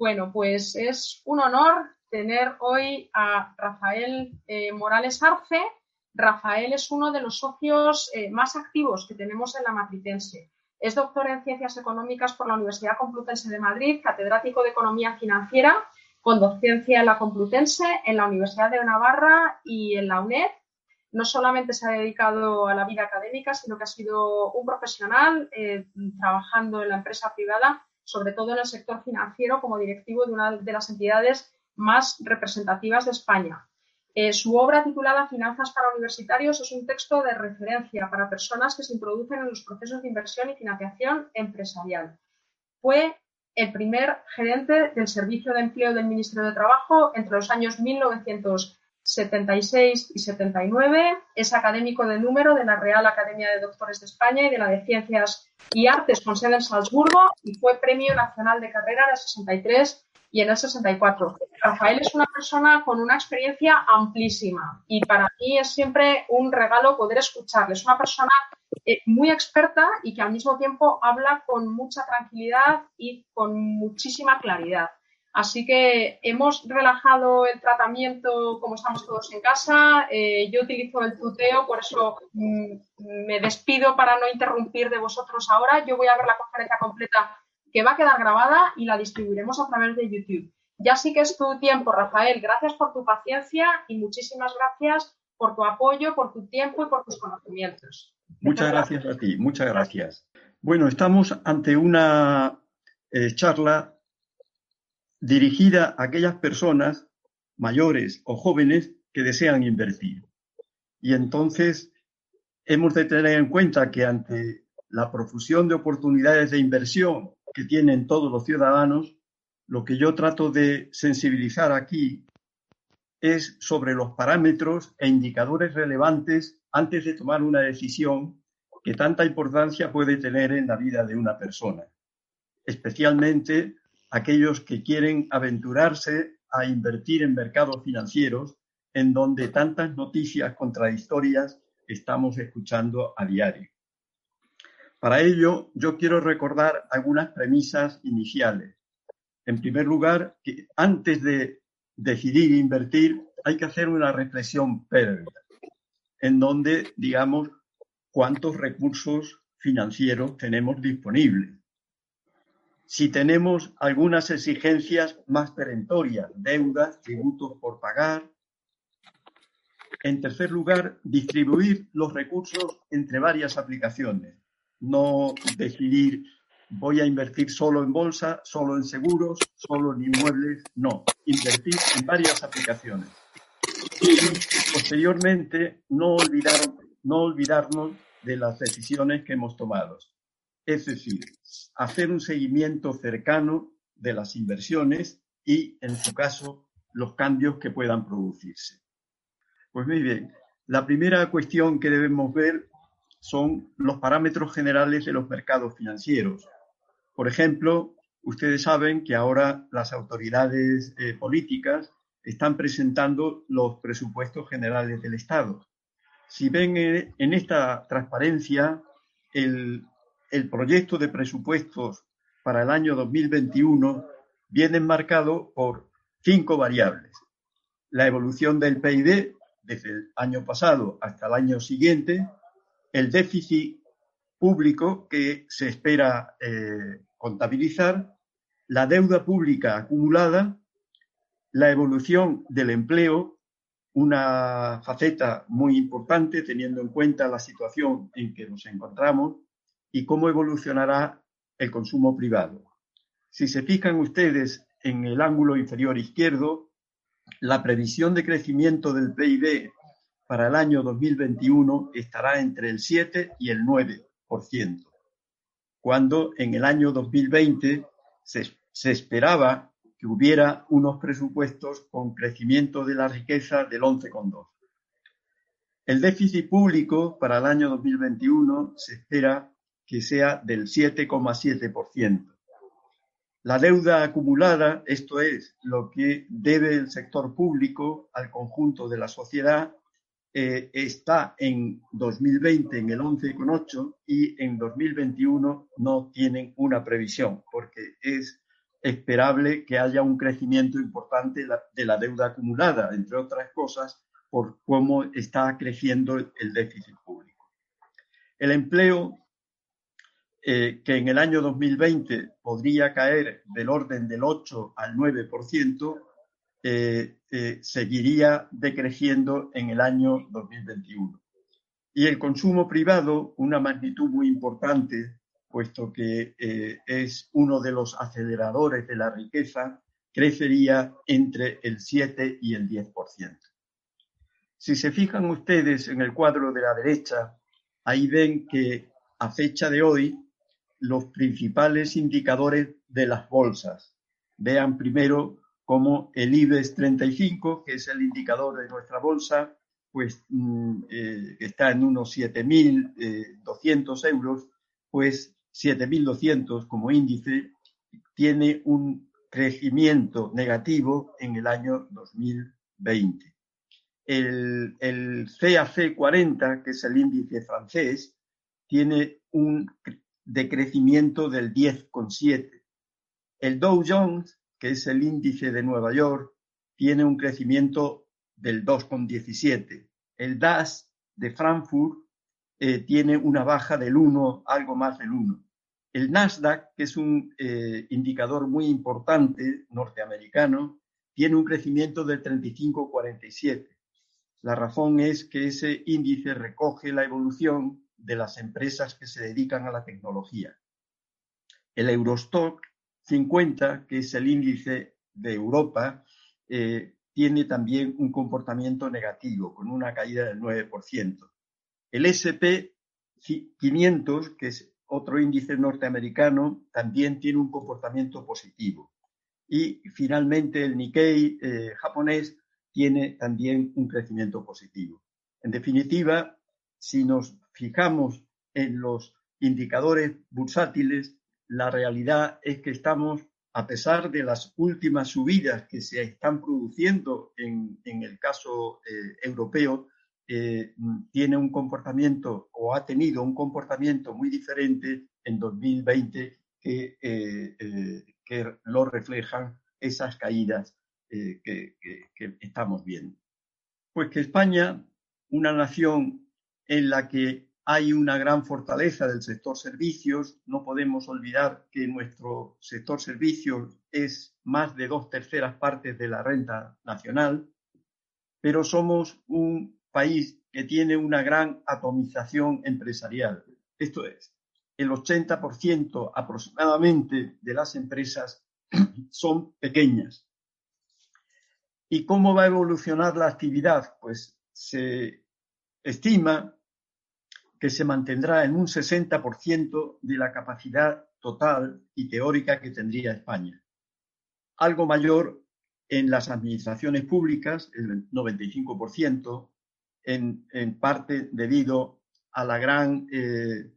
Bueno, pues es un honor tener hoy a Rafael eh, Morales Arce. Rafael es uno de los socios eh, más activos que tenemos en la Matritense. Es doctor en Ciencias Económicas por la Universidad Complutense de Madrid, catedrático de Economía Financiera, con docencia en la Complutense, en la Universidad de Navarra y en la UNED. No solamente se ha dedicado a la vida académica, sino que ha sido un profesional eh, trabajando en la empresa privada sobre todo en el sector financiero, como directivo de una de las entidades más representativas de España. Eh, su obra titulada Finanzas para universitarios es un texto de referencia para personas que se introducen en los procesos de inversión y financiación empresarial. Fue el primer gerente del Servicio de Empleo del Ministerio de Trabajo entre los años 1900 76 y 79. Es académico de número de la Real Academia de Doctores de España y de la de Ciencias y Artes con sede en Salzburgo y fue Premio Nacional de Carrera en el 63 y en el 64. Rafael es una persona con una experiencia amplísima y para mí es siempre un regalo poder escucharle. Es una persona eh, muy experta y que al mismo tiempo habla con mucha tranquilidad y con muchísima claridad. Así que hemos relajado el tratamiento como estamos todos en casa. Eh, yo utilizo el tuteo, por eso mm, me despido para no interrumpir de vosotros ahora. Yo voy a ver la conferencia completa que va a quedar grabada y la distribuiremos a través de YouTube. Ya sí que es tu tiempo, Rafael. Gracias por tu paciencia y muchísimas gracias por tu apoyo, por tu tiempo y por tus conocimientos. Muchas gracias a ti, muchas gracias. Bueno, estamos ante una eh, charla dirigida a aquellas personas mayores o jóvenes que desean invertir. Y entonces hemos de tener en cuenta que ante la profusión de oportunidades de inversión que tienen todos los ciudadanos, lo que yo trato de sensibilizar aquí es sobre los parámetros e indicadores relevantes antes de tomar una decisión que tanta importancia puede tener en la vida de una persona, especialmente aquellos que quieren aventurarse a invertir en mercados financieros en donde tantas noticias contradictorias estamos escuchando a diario. Para ello, yo quiero recordar algunas premisas iniciales. En primer lugar, que antes de decidir invertir, hay que hacer una reflexión previa, en donde, digamos, cuántos recursos financieros tenemos disponibles si tenemos algunas exigencias más perentorias, deudas, tributos por pagar. En tercer lugar, distribuir los recursos entre varias aplicaciones. No decidir voy a invertir solo en bolsa, solo en seguros, solo en inmuebles. No, invertir en varias aplicaciones. Y posteriormente, no, olvidar, no olvidarnos de las decisiones que hemos tomado es decir, hacer un seguimiento cercano de las inversiones y, en su caso, los cambios que puedan producirse. Pues muy bien, la primera cuestión que debemos ver son los parámetros generales de los mercados financieros. Por ejemplo, ustedes saben que ahora las autoridades eh, políticas están presentando los presupuestos generales del Estado. Si ven eh, en esta transparencia el el proyecto de presupuestos para el año 2021 viene marcado por cinco variables. La evolución del PIB desde el año pasado hasta el año siguiente, el déficit público que se espera eh, contabilizar, la deuda pública acumulada, la evolución del empleo, una faceta muy importante teniendo en cuenta la situación en que nos encontramos, y cómo evolucionará el consumo privado. Si se fijan ustedes en el ángulo inferior izquierdo, la previsión de crecimiento del PIB para el año 2021 estará entre el 7 y el 9%, cuando en el año 2020 se, se esperaba que hubiera unos presupuestos con crecimiento de la riqueza del 11,2. El déficit público para el año 2021 se espera que sea del 7,7%. La deuda acumulada, esto es, lo que debe el sector público al conjunto de la sociedad, eh, está en 2020 en el 11,8 y en 2021 no tienen una previsión porque es esperable que haya un crecimiento importante de la deuda acumulada, entre otras cosas, por cómo está creciendo el déficit público. El empleo, eh, que en el año 2020 podría caer del orden del 8 al 9%, eh, eh, seguiría decreciendo en el año 2021. Y el consumo privado, una magnitud muy importante, puesto que es uno de los aceleradores de la riqueza, crecería entre el 7 y el 10%. Si se fijan ustedes en el cuadro de la derecha, ahí ven que a fecha de hoy los principales indicadores de las bolsas. Vean primero cómo el IBEX 35, que es el indicador de nuestra bolsa, pues mm, eh, está en unos 7.200 euros, pues 7.200 como índice tiene un crecimiento negativo en el año 2020 el, el CAC 40, que es el índice francés, tiene un decrecimiento del 10,7. El Dow Jones, que es el índice de Nueva York, tiene un crecimiento del 2,17. El DAS de Frankfurt eh, tiene una baja del 1, algo más del 1. El Nasdaq, que es un eh, indicador muy importante norteamericano, tiene un crecimiento del 35,47. La razón es que ese índice recoge la evolución de las empresas que se dedican a la tecnología. El Eurostock 50, que es el índice de Europa, eh, tiene también un comportamiento negativo, con una caída del 9%. El SP 500, que es otro índice norteamericano, también tiene un comportamiento positivo. Y finalmente el Nikkei eh, japonés tiene también un crecimiento positivo. En definitiva, si nos fijamos en los indicadores bursátiles, la realidad es que estamos, a pesar de las últimas subidas que se están produciendo en, el caso eh, europeo, eh, tiene un comportamiento o ha tenido un comportamiento muy diferente en 2020 que, eh, que lo reflejan esas caídas eh, que, estamos viendo. Pues que España, una nación en la que hay una gran fortaleza del sector servicios, no podemos olvidar que nuestro sector servicios es más de dos terceras partes de la renta nacional, pero somos un país que tiene una gran atomización empresarial. Esto es, el 80% aproximadamente de las empresas son pequeñas, ¿Y cómo va a evolucionar la actividad? Pues se estima que se mantendrá en un 60% de la capacidad total y teórica que tendría España. Algo mayor en las administraciones públicas, el 95%, en, en parte debido a la gran eh,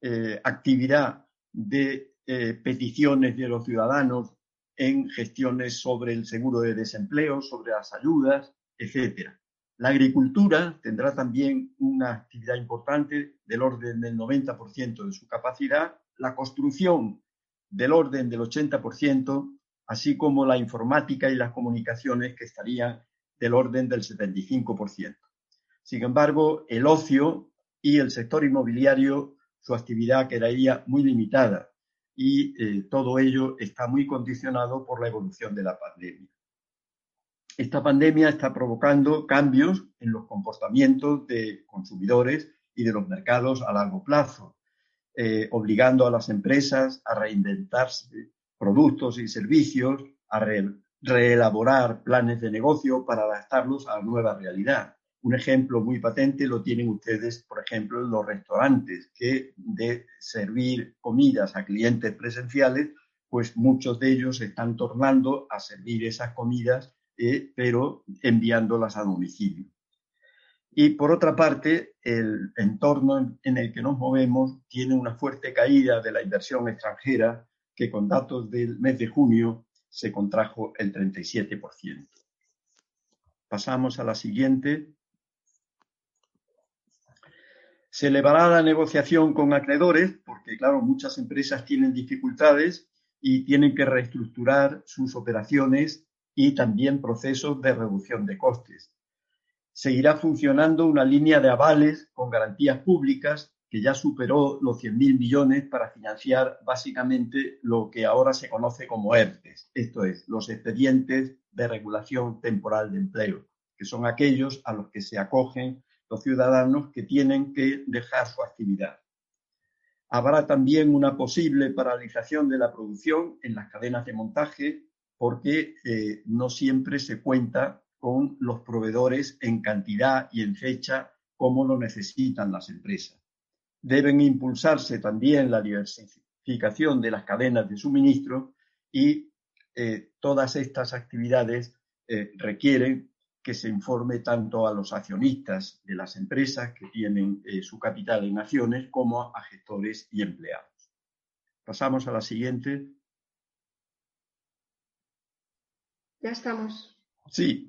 eh, actividad de eh, peticiones de los ciudadanos en gestiones sobre el seguro de desempleo, sobre las ayudas, etcétera. La agricultura tendrá también una actividad importante del orden del 90% de su capacidad, la construcción del orden del 80%, así como la informática y las comunicaciones que estarían del orden del 75%. Sin embargo, el ocio y el sector inmobiliario, su actividad quedaría muy limitada, y eh, todo ello está muy condicionado por la evolución de la pandemia. Esta pandemia está provocando cambios en los comportamientos de consumidores y de los mercados a largo plazo, eh, obligando a las empresas a reinventarse productos y servicios, a reelaborar planes de negocio para adaptarlos a la nueva realidad. Un ejemplo muy patente lo tienen ustedes, por ejemplo, los restaurantes, que de servir comidas a clientes presenciales, pues muchos de ellos están tornando a servir esas comidas, eh, pero enviándolas a domicilio. Y por otra parte, el entorno en el que nos movemos tiene una fuerte caída de la inversión extranjera que con datos del mes de junio se contrajo el 37%. Pasamos a la siguiente. Se elevará la negociación con acreedores porque, claro, muchas empresas tienen dificultades y tienen que reestructurar sus operaciones y también procesos de reducción de costes seguirá funcionando una línea de avales con garantías públicas que ya superó los 100.000 millones para financiar básicamente lo que ahora se conoce como ERTES, esto es, los expedientes de regulación temporal de empleo, que son aquellos a los que se acogen los ciudadanos que tienen que dejar su actividad. Habrá también una posible paralización de la producción en las cadenas de montaje porque eh, no siempre se cuenta con los proveedores en cantidad y en fecha como lo necesitan las empresas. Deben impulsarse también la diversificación de las cadenas de suministro y eh, todas estas actividades eh, requieren que se informe tanto a los accionistas de las empresas que tienen su capital en acciones como a gestores y empleados. Pasamos a la siguiente. Ya estamos. Sí,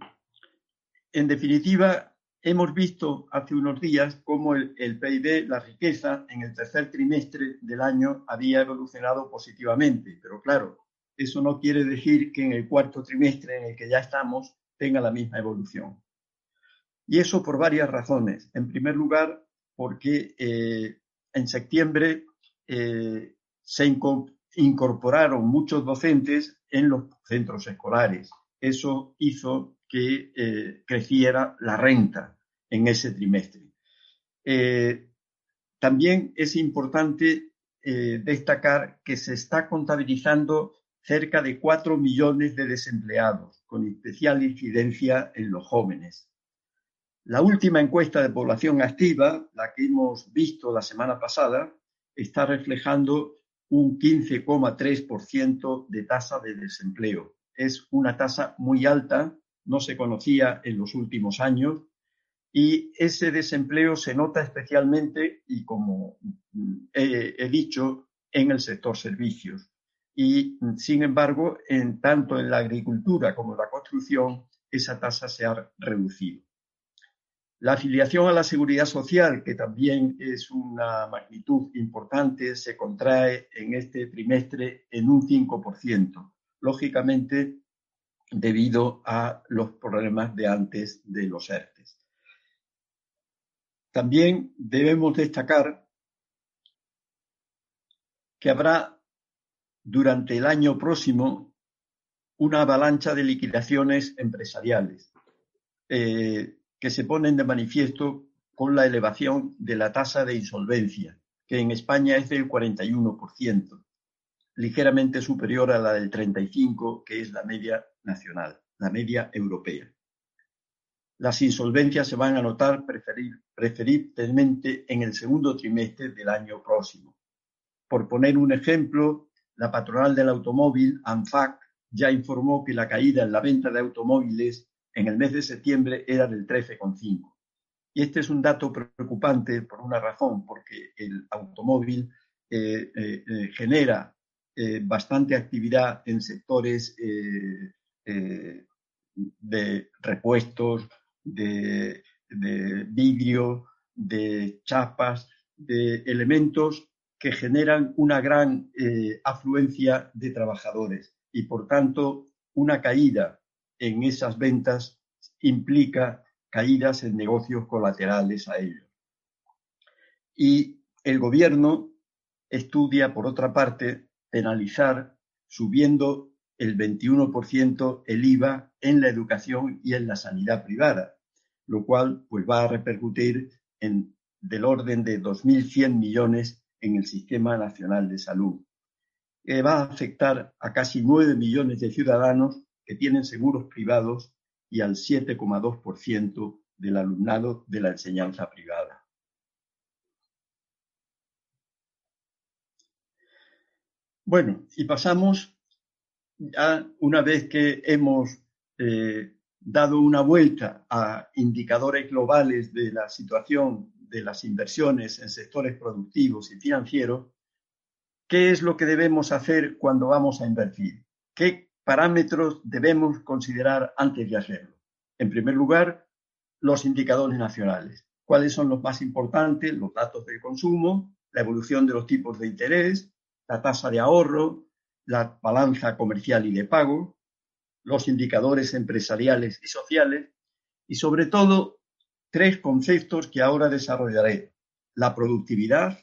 en definitiva, hemos visto hace unos días cómo el, PIB, la riqueza, en el tercer trimestre del año había evolucionado positivamente. Pero claro, eso no quiere decir que en el cuarto trimestre en el que ya estamos tenga la misma evolución. Y eso por varias razones. En primer lugar, porque eh, en septiembre eh, se incorporaron muchos docentes en los centros escolares. Eso hizo que eh, creciera la renta en ese trimestre. Eh, también es importante eh, destacar que se está contabilizando cerca de 4 millones de desempleados, con especial incidencia en los jóvenes. La última encuesta de población activa, la que hemos visto la semana pasada, está reflejando un 15,3% de tasa de desempleo. Es una tasa muy alta no se conocía en los últimos años y ese desempleo se nota especialmente, y como he, dicho, en el sector servicios. Y, sin embargo, en, tanto en la agricultura como en la construcción, esa tasa se ha reducido. La afiliación a la seguridad social, que también es una magnitud importante, se contrae en este trimestre en un 5%. Lógicamente, debido a los problemas de antes de los ERTES. También debemos destacar que habrá durante el año próximo una avalancha de liquidaciones empresariales eh, que se ponen de manifiesto con la elevación de la tasa de insolvencia, que en España es del 41% ligeramente superior a la del 35, que es la media nacional, la media europea. Las insolvencias se van a notar preferiblemente en el segundo trimestre del año próximo. Por poner un ejemplo, la patronal del automóvil, ANFAC, ya informó que la caída en la venta de automóviles en el mes de septiembre era del 13,5. Y este es un dato preocupante por una razón, porque el automóvil eh, eh, eh, genera bastante actividad en sectores de repuestos, de, vidrio, de chapas, de elementos que generan una gran afluencia de trabajadores y por tanto una caída en esas ventas implica caídas en negocios colaterales a ellos. Y el gobierno estudia, por otra parte, penalizar subiendo el 21% el IVA en la educación y en la sanidad privada, lo cual pues va a repercutir en del orden de 2.100 millones en el Sistema Nacional de Salud, que va a afectar a casi 9 millones de ciudadanos que tienen seguros privados y al 7,2% del alumnado de la enseñanza privada. Bueno, y pasamos ya una vez que hemos eh, dado una vuelta a indicadores globales de la situación de las inversiones en sectores productivos y financieros, ¿qué es lo que debemos hacer cuando vamos a invertir? ¿Qué parámetros debemos considerar antes de hacerlo? En primer lugar, los indicadores nacionales. ¿Cuáles son los más importantes? Los datos de consumo, la evolución de los tipos de interés, la tasa de ahorro, la balanza comercial y de pago, los indicadores empresariales y sociales y sobre todo tres conceptos que ahora desarrollaré, la productividad,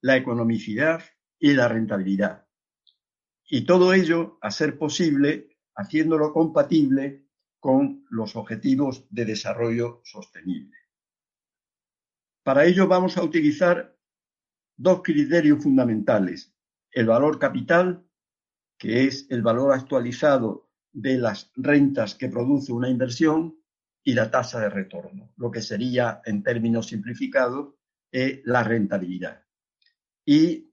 la economicidad y la rentabilidad. Y todo ello, a ser posible, haciéndolo compatible con los objetivos de desarrollo sostenible. Para ello vamos a utilizar dos criterios fundamentales, el valor capital, que es el valor actualizado de las rentas que produce una inversión, y la tasa de retorno, lo que sería, en términos simplificados, eh, la rentabilidad. Y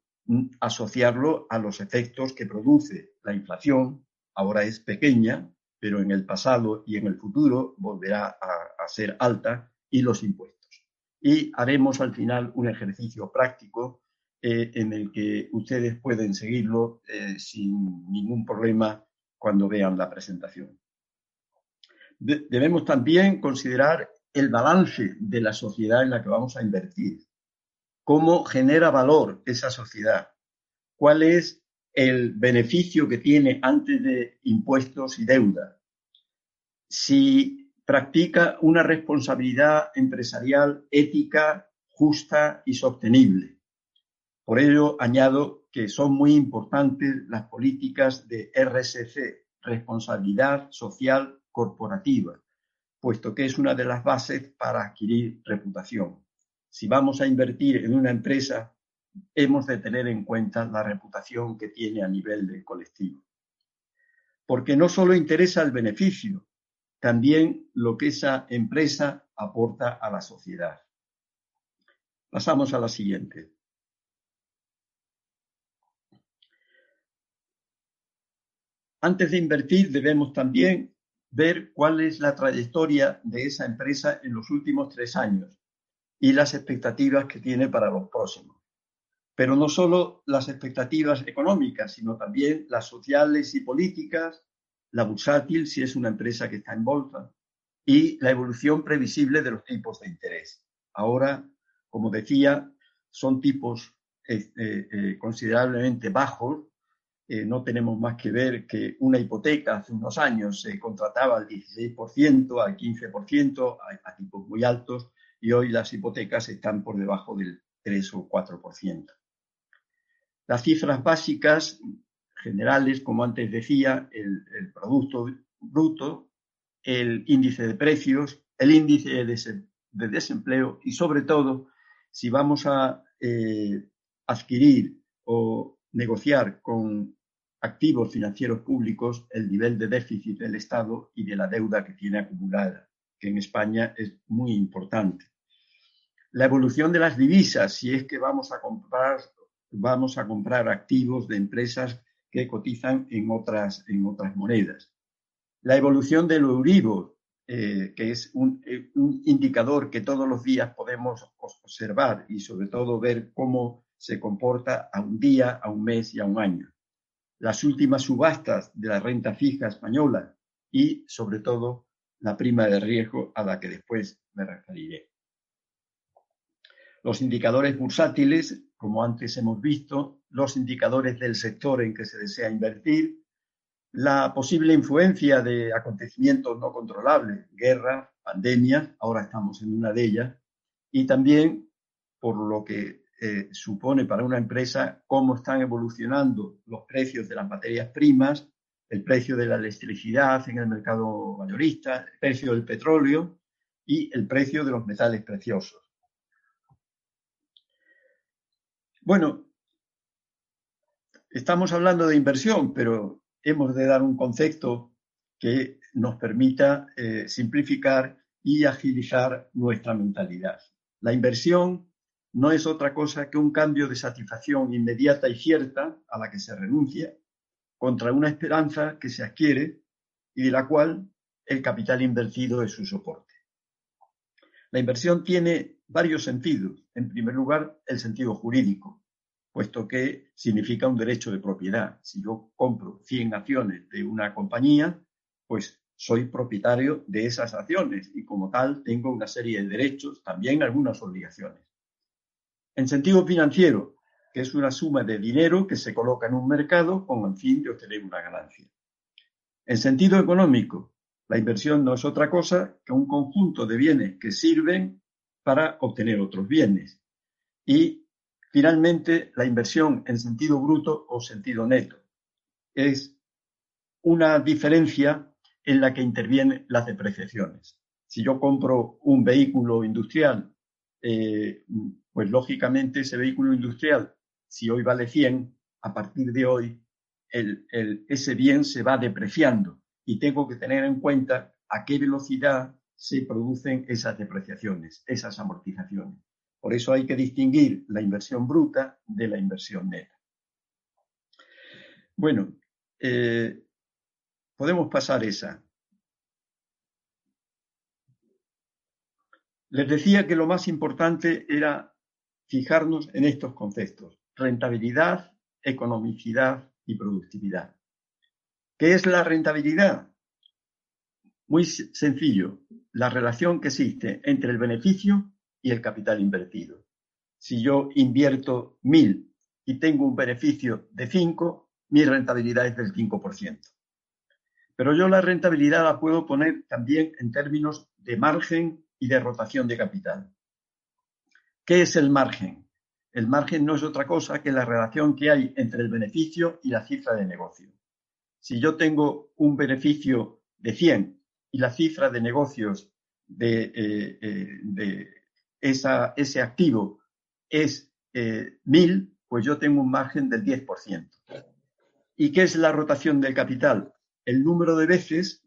asociarlo a los efectos que produce la inflación, ahora es pequeña, pero en el pasado y en el futuro volverá a, ser alta, y los impuestos. Y haremos al final un ejercicio práctico eh, en el que ustedes pueden seguirlo eh, sin ningún problema cuando vean la presentación. debemos también considerar el balance de la sociedad en la que vamos a invertir. ¿Cómo genera valor esa sociedad? ¿Cuál es el beneficio que tiene antes de impuestos y deuda? Si practica una responsabilidad empresarial ética, justa y sostenible. Por ello, añado que son muy importantes las políticas de RSC, responsabilidad social corporativa, puesto que es una de las bases para adquirir reputación. Si vamos a invertir en una empresa, hemos de tener en cuenta la reputación que tiene a nivel del colectivo. Porque no solo interesa el beneficio, también lo que esa empresa aporta a la sociedad. Pasamos a la siguiente. Antes de invertir debemos también ver cuál es la trayectoria de esa empresa en los últimos tres años y las expectativas que tiene para los próximos. Pero no solo las expectativas económicas, sino también las sociales y políticas, la bursátil, si es una empresa que está en bolsa, y la evolución previsible de los tipos de interés. Ahora, como decía, son tipos eh, eh, eh, considerablemente bajos eh, no tenemos más que ver que una hipoteca hace unos años se contrataba al 16%, al 15%, a, a tipos muy altos, y hoy las hipotecas están por debajo del 3 o 4%. Las cifras básicas generales, como antes decía, el, Producto Bruto, el índice de precios, el índice de, desempleo y sobre todo, si vamos a eh, adquirir o negociar con activos financieros públicos el nivel de déficit del Estado y de la deuda que tiene acumulada, en España es muy importante. La evolución de las divisas, si es que vamos a comprar, vamos a comprar activos de empresas que cotizan en otras, en otras monedas. La evolución del Euribor, eh, que es eh, un indicador que todos los días podemos observar y sobre todo ver cómo se comporta a un día, a un mes y a un año. Las últimas subastas de la renta fija española y, sobre todo, la prima de riesgo a la que después me referiré. Los indicadores bursátiles, como antes hemos visto, los indicadores del sector en que se desea invertir, la posible influencia de acontecimientos no controlables, guerra, pandemia, ahora estamos en una de ellas, y también por lo que eh, supone para una empresa cómo están evolucionando los precios de las materias primas, el precio de la electricidad en el mercado mayorista, el precio del petróleo y el precio de los metales preciosos. Bueno, estamos hablando de inversión, pero hemos de dar un concepto que nos permita eh, simplificar y agilizar nuestra mentalidad. La inversión no es otra cosa que un cambio de satisfacción inmediata y cierta a la que se renuncia contra una esperanza que se adquiere y de la cual el capital invertido es su soporte. La inversión tiene varios sentidos. En primer lugar, el sentido jurídico, puesto que significa un derecho de propiedad. Si yo compro 100 acciones de una compañía, pues soy propietario de esas acciones y como tal tengo una serie de derechos, también algunas obligaciones. En sentido financiero, que es una suma de dinero que se coloca en un mercado con el fin de obtener una ganancia. En sentido económico, la inversión no es otra cosa que un conjunto de bienes que sirven para obtener otros bienes. Y finalmente, la inversión en sentido bruto o sentido neto es una diferencia en la que intervienen las depreciaciones. Si yo compro un vehículo industrial, eh, pues lógicamente ese vehículo industrial, si hoy vale 100, a partir de hoy ese bien se va depreciando y tengo que tener en cuenta a qué velocidad se producen esas depreciaciones, esas amortizaciones. Por eso hay que distinguir la inversión bruta de la inversión neta. Bueno, eh, podemos pasar esa. Les decía que lo más importante era fijarnos en estos conceptos, rentabilidad, economicidad y productividad. ¿Qué es la rentabilidad? Muy sencillo, la relación que existe entre el beneficio y el capital invertido. Si yo invierto mil y tengo un beneficio de 5, mi rentabilidad es del 5%. Pero yo la rentabilidad la puedo poner también en términos de margen y de rotación de capital. ¿Qué es el margen? El margen no es otra cosa que la relación que hay entre el beneficio y la cifra de negocio. Si yo tengo un beneficio de 100 y la cifra de negocios de, eh, eh, ese activo es eh, 1000, pues yo tengo un margen del 10%. ¿Y qué es la rotación del capital? El número de veces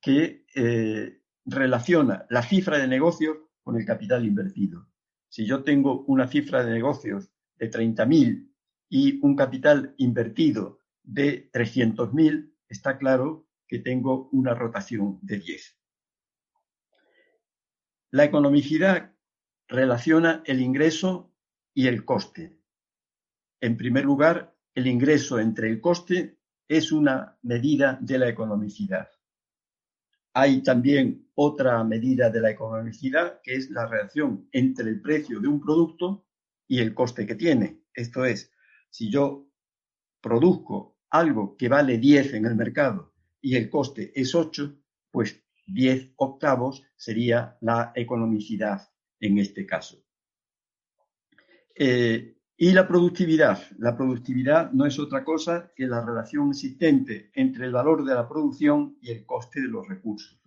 que eh, relaciona la cifra de negocios con el capital invertido. Si yo tengo una cifra de negocios de 30.000 y un capital invertido de 300.000, está claro que tengo una rotación de 10. La economicidad relaciona el ingreso y el coste. En primer lugar, el ingreso entre el coste es una medida de la economicidad. Hay también otra medida de la economicidad, que es la relación entre el precio de un producto y el coste que tiene. Esto es, si yo produzco algo que vale 10 en el mercado y el coste es 8, pues 10 octavos sería la economicidad en este caso. Eh, y la productividad. La productividad no es otra cosa que la relación existente entre el valor de la producción y el coste de los recursos.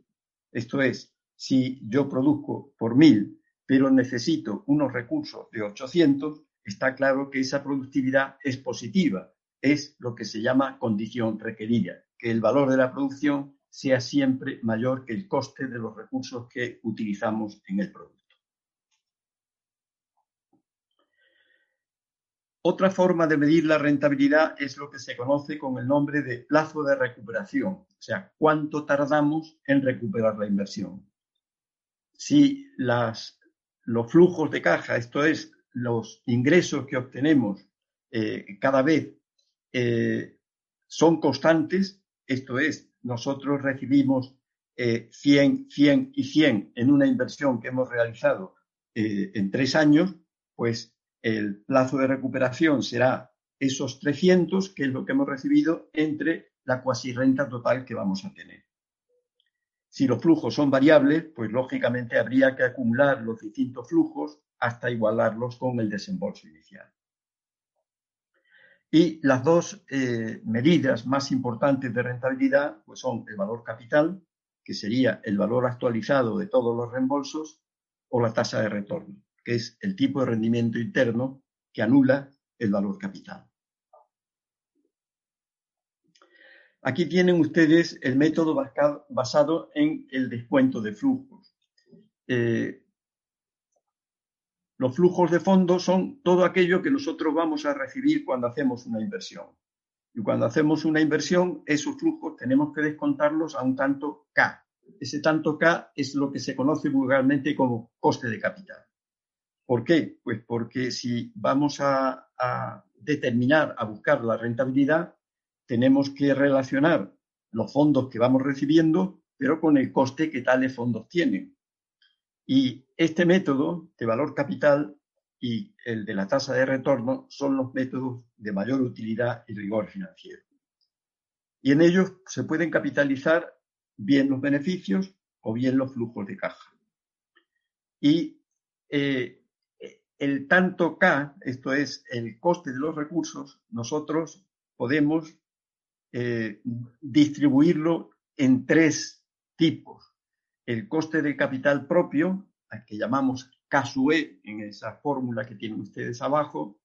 Esto es, si yo produzco por mil, pero necesito unos recursos de 800, está claro que esa productividad es positiva. Es lo que se llama condición requerida, que el valor de la producción sea siempre mayor que el coste de los recursos que utilizamos en el producto. Otra forma de medir la rentabilidad es lo que se conoce con el nombre de plazo de recuperación, o sea, cuánto tardamos en recuperar la inversión. Si los flujos de caja, esto es, los ingresos que obtenemos eh, cada vez eh, son constantes, esto es, nosotros recibimos 100, eh, 100 y 100 en una inversión que hemos realizado en tres años, pues el plazo de recuperación será esos 300, que es lo que hemos recibido, entre la cuasi renta total que vamos a tener. Si los flujos son variables, pues lógicamente habría que acumular los distintos flujos hasta igualarlos con el desembolso inicial. Y las dos eh, medidas más importantes de rentabilidad pues son el valor capital, que sería el valor actualizado de todos los reembolsos, o la tasa de retorno que es el tipo de rendimiento interno que anula el valor capital. Aquí tienen ustedes el método basado en el descuento de flujos. Eh, Los flujos de fondos son todo aquello que nosotros vamos a recibir cuando hacemos una inversión. Y cuando hacemos una inversión, esos flujos tenemos que descontarlos a un tanto K. Ese tanto K es lo que se conoce vulgarmente como coste de capital. ¿Por qué? Pues porque si vamos a, a determinar, a buscar la rentabilidad, tenemos que relacionar los fondos que vamos recibiendo, pero con el coste que tales fondos tienen. Y este método de valor capital y el de la tasa de retorno son los métodos de mayor utilidad y rigor financiero. Y en ellos se pueden capitalizar bien los beneficios o bien los flujos de caja. Y eh, el tanto K, esto es el coste de los recursos, nosotros podemos eh, distribuirlo en tres tipos. El coste de capital propio, al que llamamos KSUE en esa fórmula que tienen ustedes abajo,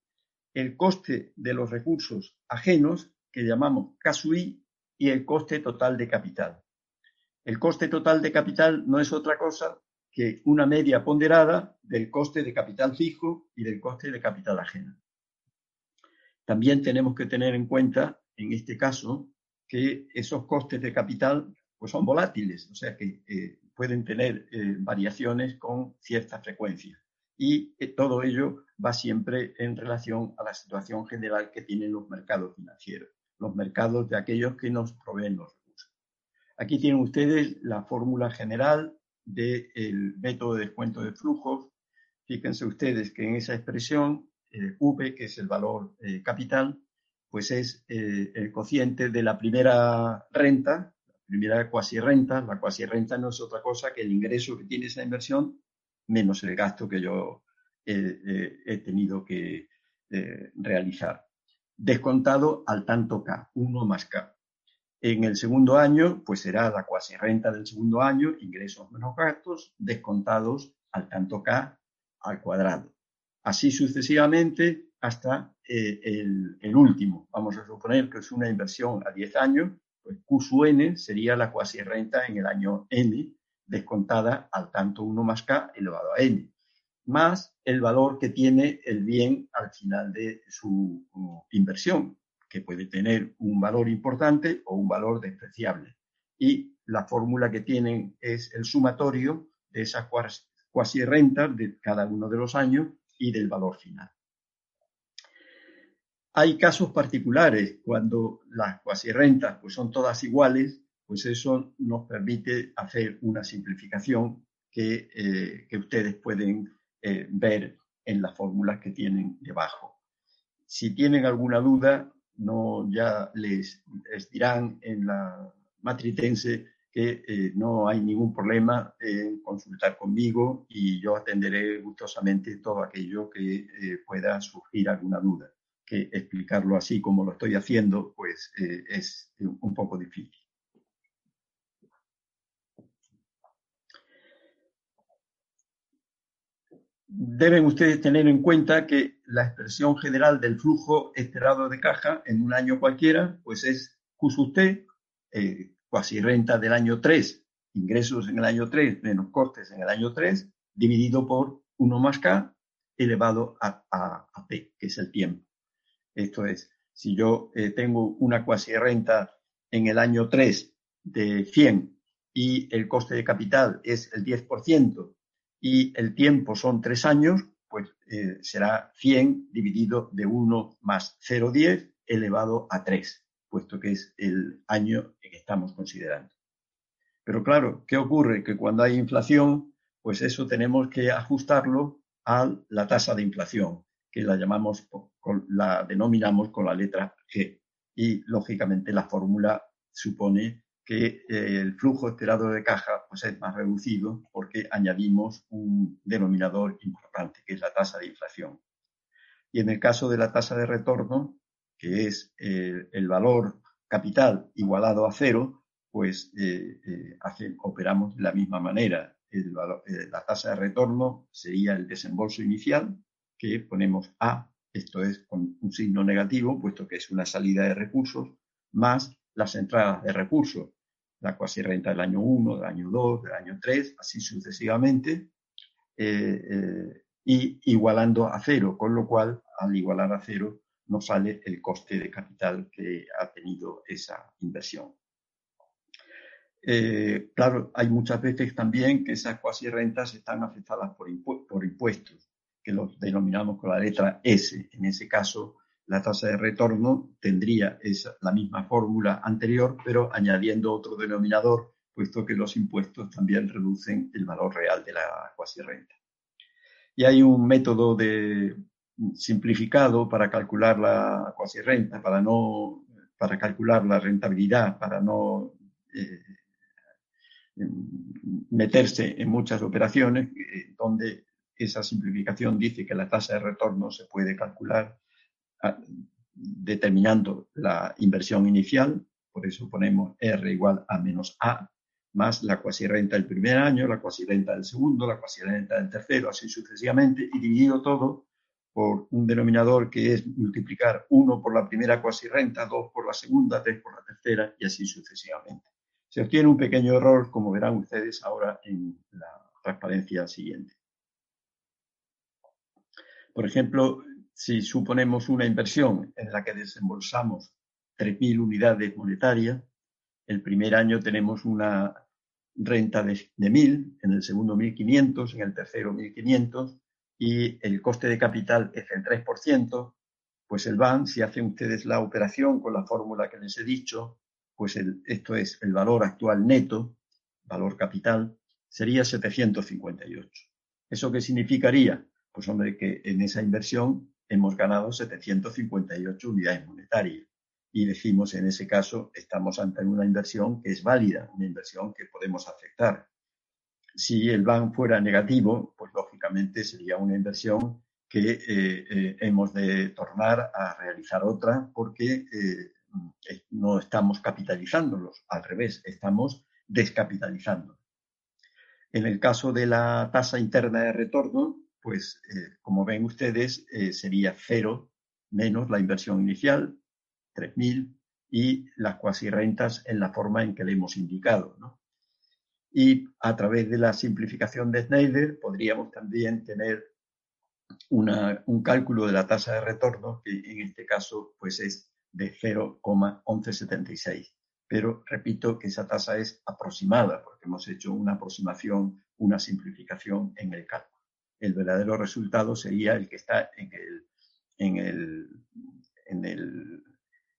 el coste de los recursos ajenos, que llamamos KSUI, y el coste total de capital. El coste total de capital no es otra cosa que una media ponderada del coste de capital fijo y del coste de capital ajeno. También tenemos que tener en cuenta, en este caso, que esos costes de capital pues son volátiles, o sea que eh, pueden tener eh, variaciones con cierta frecuencia. Y eh, todo ello va siempre en relación a la situación general que tienen los mercados financieros, los mercados de aquellos que nos proveen los recursos. Aquí tienen ustedes la fórmula general del método de descuento de flujos. Fíjense ustedes que en esa expresión, eh, V, que es el valor eh, capital, pues es eh, el cociente de la primera renta, la primera cuasi renta. La cuasi renta no es otra cosa que el ingreso que tiene esa inversión menos el gasto que yo he tenido que realizar. Descontado al tanto K, 1 más K. En el segundo año, pues será la cuasi renta del segundo año, ingresos menos gastos, descontados al tanto K al cuadrado. Así sucesivamente hasta eh, el, último. Vamos a suponer que es una inversión a 10 años, pues Q su N sería la cuasi renta en el año N, descontada al tanto 1 más K elevado a N, más el valor que tiene el bien al final de su uh, inversión que puede tener un valor importante o un valor despreciable. Y la fórmula que tienen es el sumatorio de esas cuasi rentas de cada uno de los años y del valor final. Hay casos particulares cuando las cuasi rentas pues son todas iguales, pues eso nos permite hacer una simplificación que, eh, ustedes pueden eh, ver en las fórmulas que tienen debajo. Si tienen alguna duda, no ya les, dirán en la matritense que eh, no hay ningún problema en consultar conmigo y yo atenderé gustosamente todo aquello que eh, pueda surgir alguna duda, que explicarlo así como lo estoy haciendo, pues eh, es un poco difícil. Deben ustedes tener en cuenta que la expresión general del flujo esperado de caja en un año cualquiera, pues es Q eh, cuasi renta del año 3, ingresos en el año 3 menos costes en el año 3, dividido por 1 más K elevado a, a, P, que es el tiempo. Esto es, si yo eh, tengo una cuasi renta en el año 3 de 100 y el coste de capital es el 10%, y el tiempo son tres años, pues eh, será 100 dividido de 1 más 0,10 elevado a 3, puesto que es el año que estamos considerando. Pero claro, ¿qué ocurre? Que cuando hay inflación, pues eso tenemos que ajustarlo a la tasa de inflación, que la llamamos, la denominamos con la letra G. Y lógicamente la fórmula supone que eh, el flujo esperado de caja pues, es más reducido porque añadimos un denominador importante, que es la tasa de inflación. Y en el caso de la tasa de retorno, que es eh, el valor capital igualado a cero, pues eh, operamos de la misma manera. la tasa de retorno sería el desembolso inicial, que ponemos A, esto es con un signo negativo, puesto que es una salida de recursos, más las entradas de recursos, la cuasi renta del año 1, del año 2, del año 3, así sucesivamente. Eh, eh, y igualando a cero, con lo cual al igualar a cero no sale el coste de capital que ha tenido esa inversión. Eh, claro, hay muchas veces también que esas cuasi rentas están afectadas por, por impuestos, que los denominamos con la letra S. En ese caso, la tasa de retorno tendría esa, la misma fórmula anterior, pero añadiendo otro denominador, puesto que los impuestos también reducen el valor real de la cuasi renta. Y hay un método simplificado para calcular la cuasi renta, para no para calcular la rentabilidad, para no eh, meterse en muchas operaciones, eh, donde esa simplificación dice que la tasa de retorno se puede calcular determinando la inversión inicial, por eso ponemos R igual a menos A, más la cuasi renta del primer año, la cuasi renta del segundo, la cuasi renta del tercero, así sucesivamente, y dividido todo por un denominador que es multiplicar 1 por la primera cuasi renta, 2 por la segunda, 3 por la tercera y así sucesivamente. Se obtiene un pequeño error, como verán ustedes ahora en la transparencia siguiente. Por ejemplo, si suponemos una inversión en la que desembolsamos 3.000 unidades monetarias, el primer año tenemos una renta de, de 1.000, en el segundo 1.500, en el tercero 1.500 y el coste de capital es el 3%, pues el BAN, si hacen ustedes la operación con la fórmula que les he dicho, pues esto es el valor actual neto, valor capital, sería 758. ¿Eso qué significaría? Pues hombre, que en esa inversión hemos ganado 758 unidades monetarias. Y decimos, en ese caso, estamos ante una inversión que es válida, una inversión que podemos aceptar. Si el BAN fuera negativo, pues lógicamente sería una inversión que eh, eh, hemos de tornar a realizar otra porque eh, no estamos capitalizándolos, al revés, estamos descapitalizándolos. En el caso de la tasa interna de retorno, pues como ven ustedes, sería cero menos la inversión inicial, 3.000, y las cuasi rentas en la forma en que le hemos indicado. Y a través de la simplificación de Schneider podríamos también tener un cálculo de la tasa de retorno que en este caso pues es de 0,1176. Pero repito que esa tasa es aproximada porque hemos hecho una aproximación, una simplificación en el cálculo. El verdadero resultado sería el que está en el, en el, en el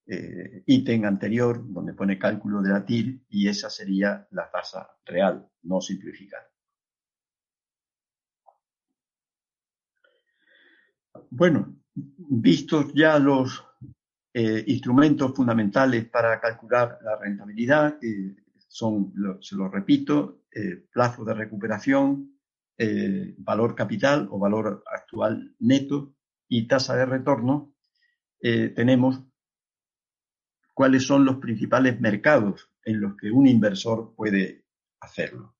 eh, ítem anterior donde pone cálculo de la TIR y esa sería la tasa real, no simplificada. Bueno, vistos ya los eh, instrumentos fundamentales para calcular la rentabilidad, son, se lo repito, eh, plazo de recuperación, valor capital o valor actual neto y tasa de retorno, tenemos cuáles son los principales mercados en los que un inversor puede hacerlo.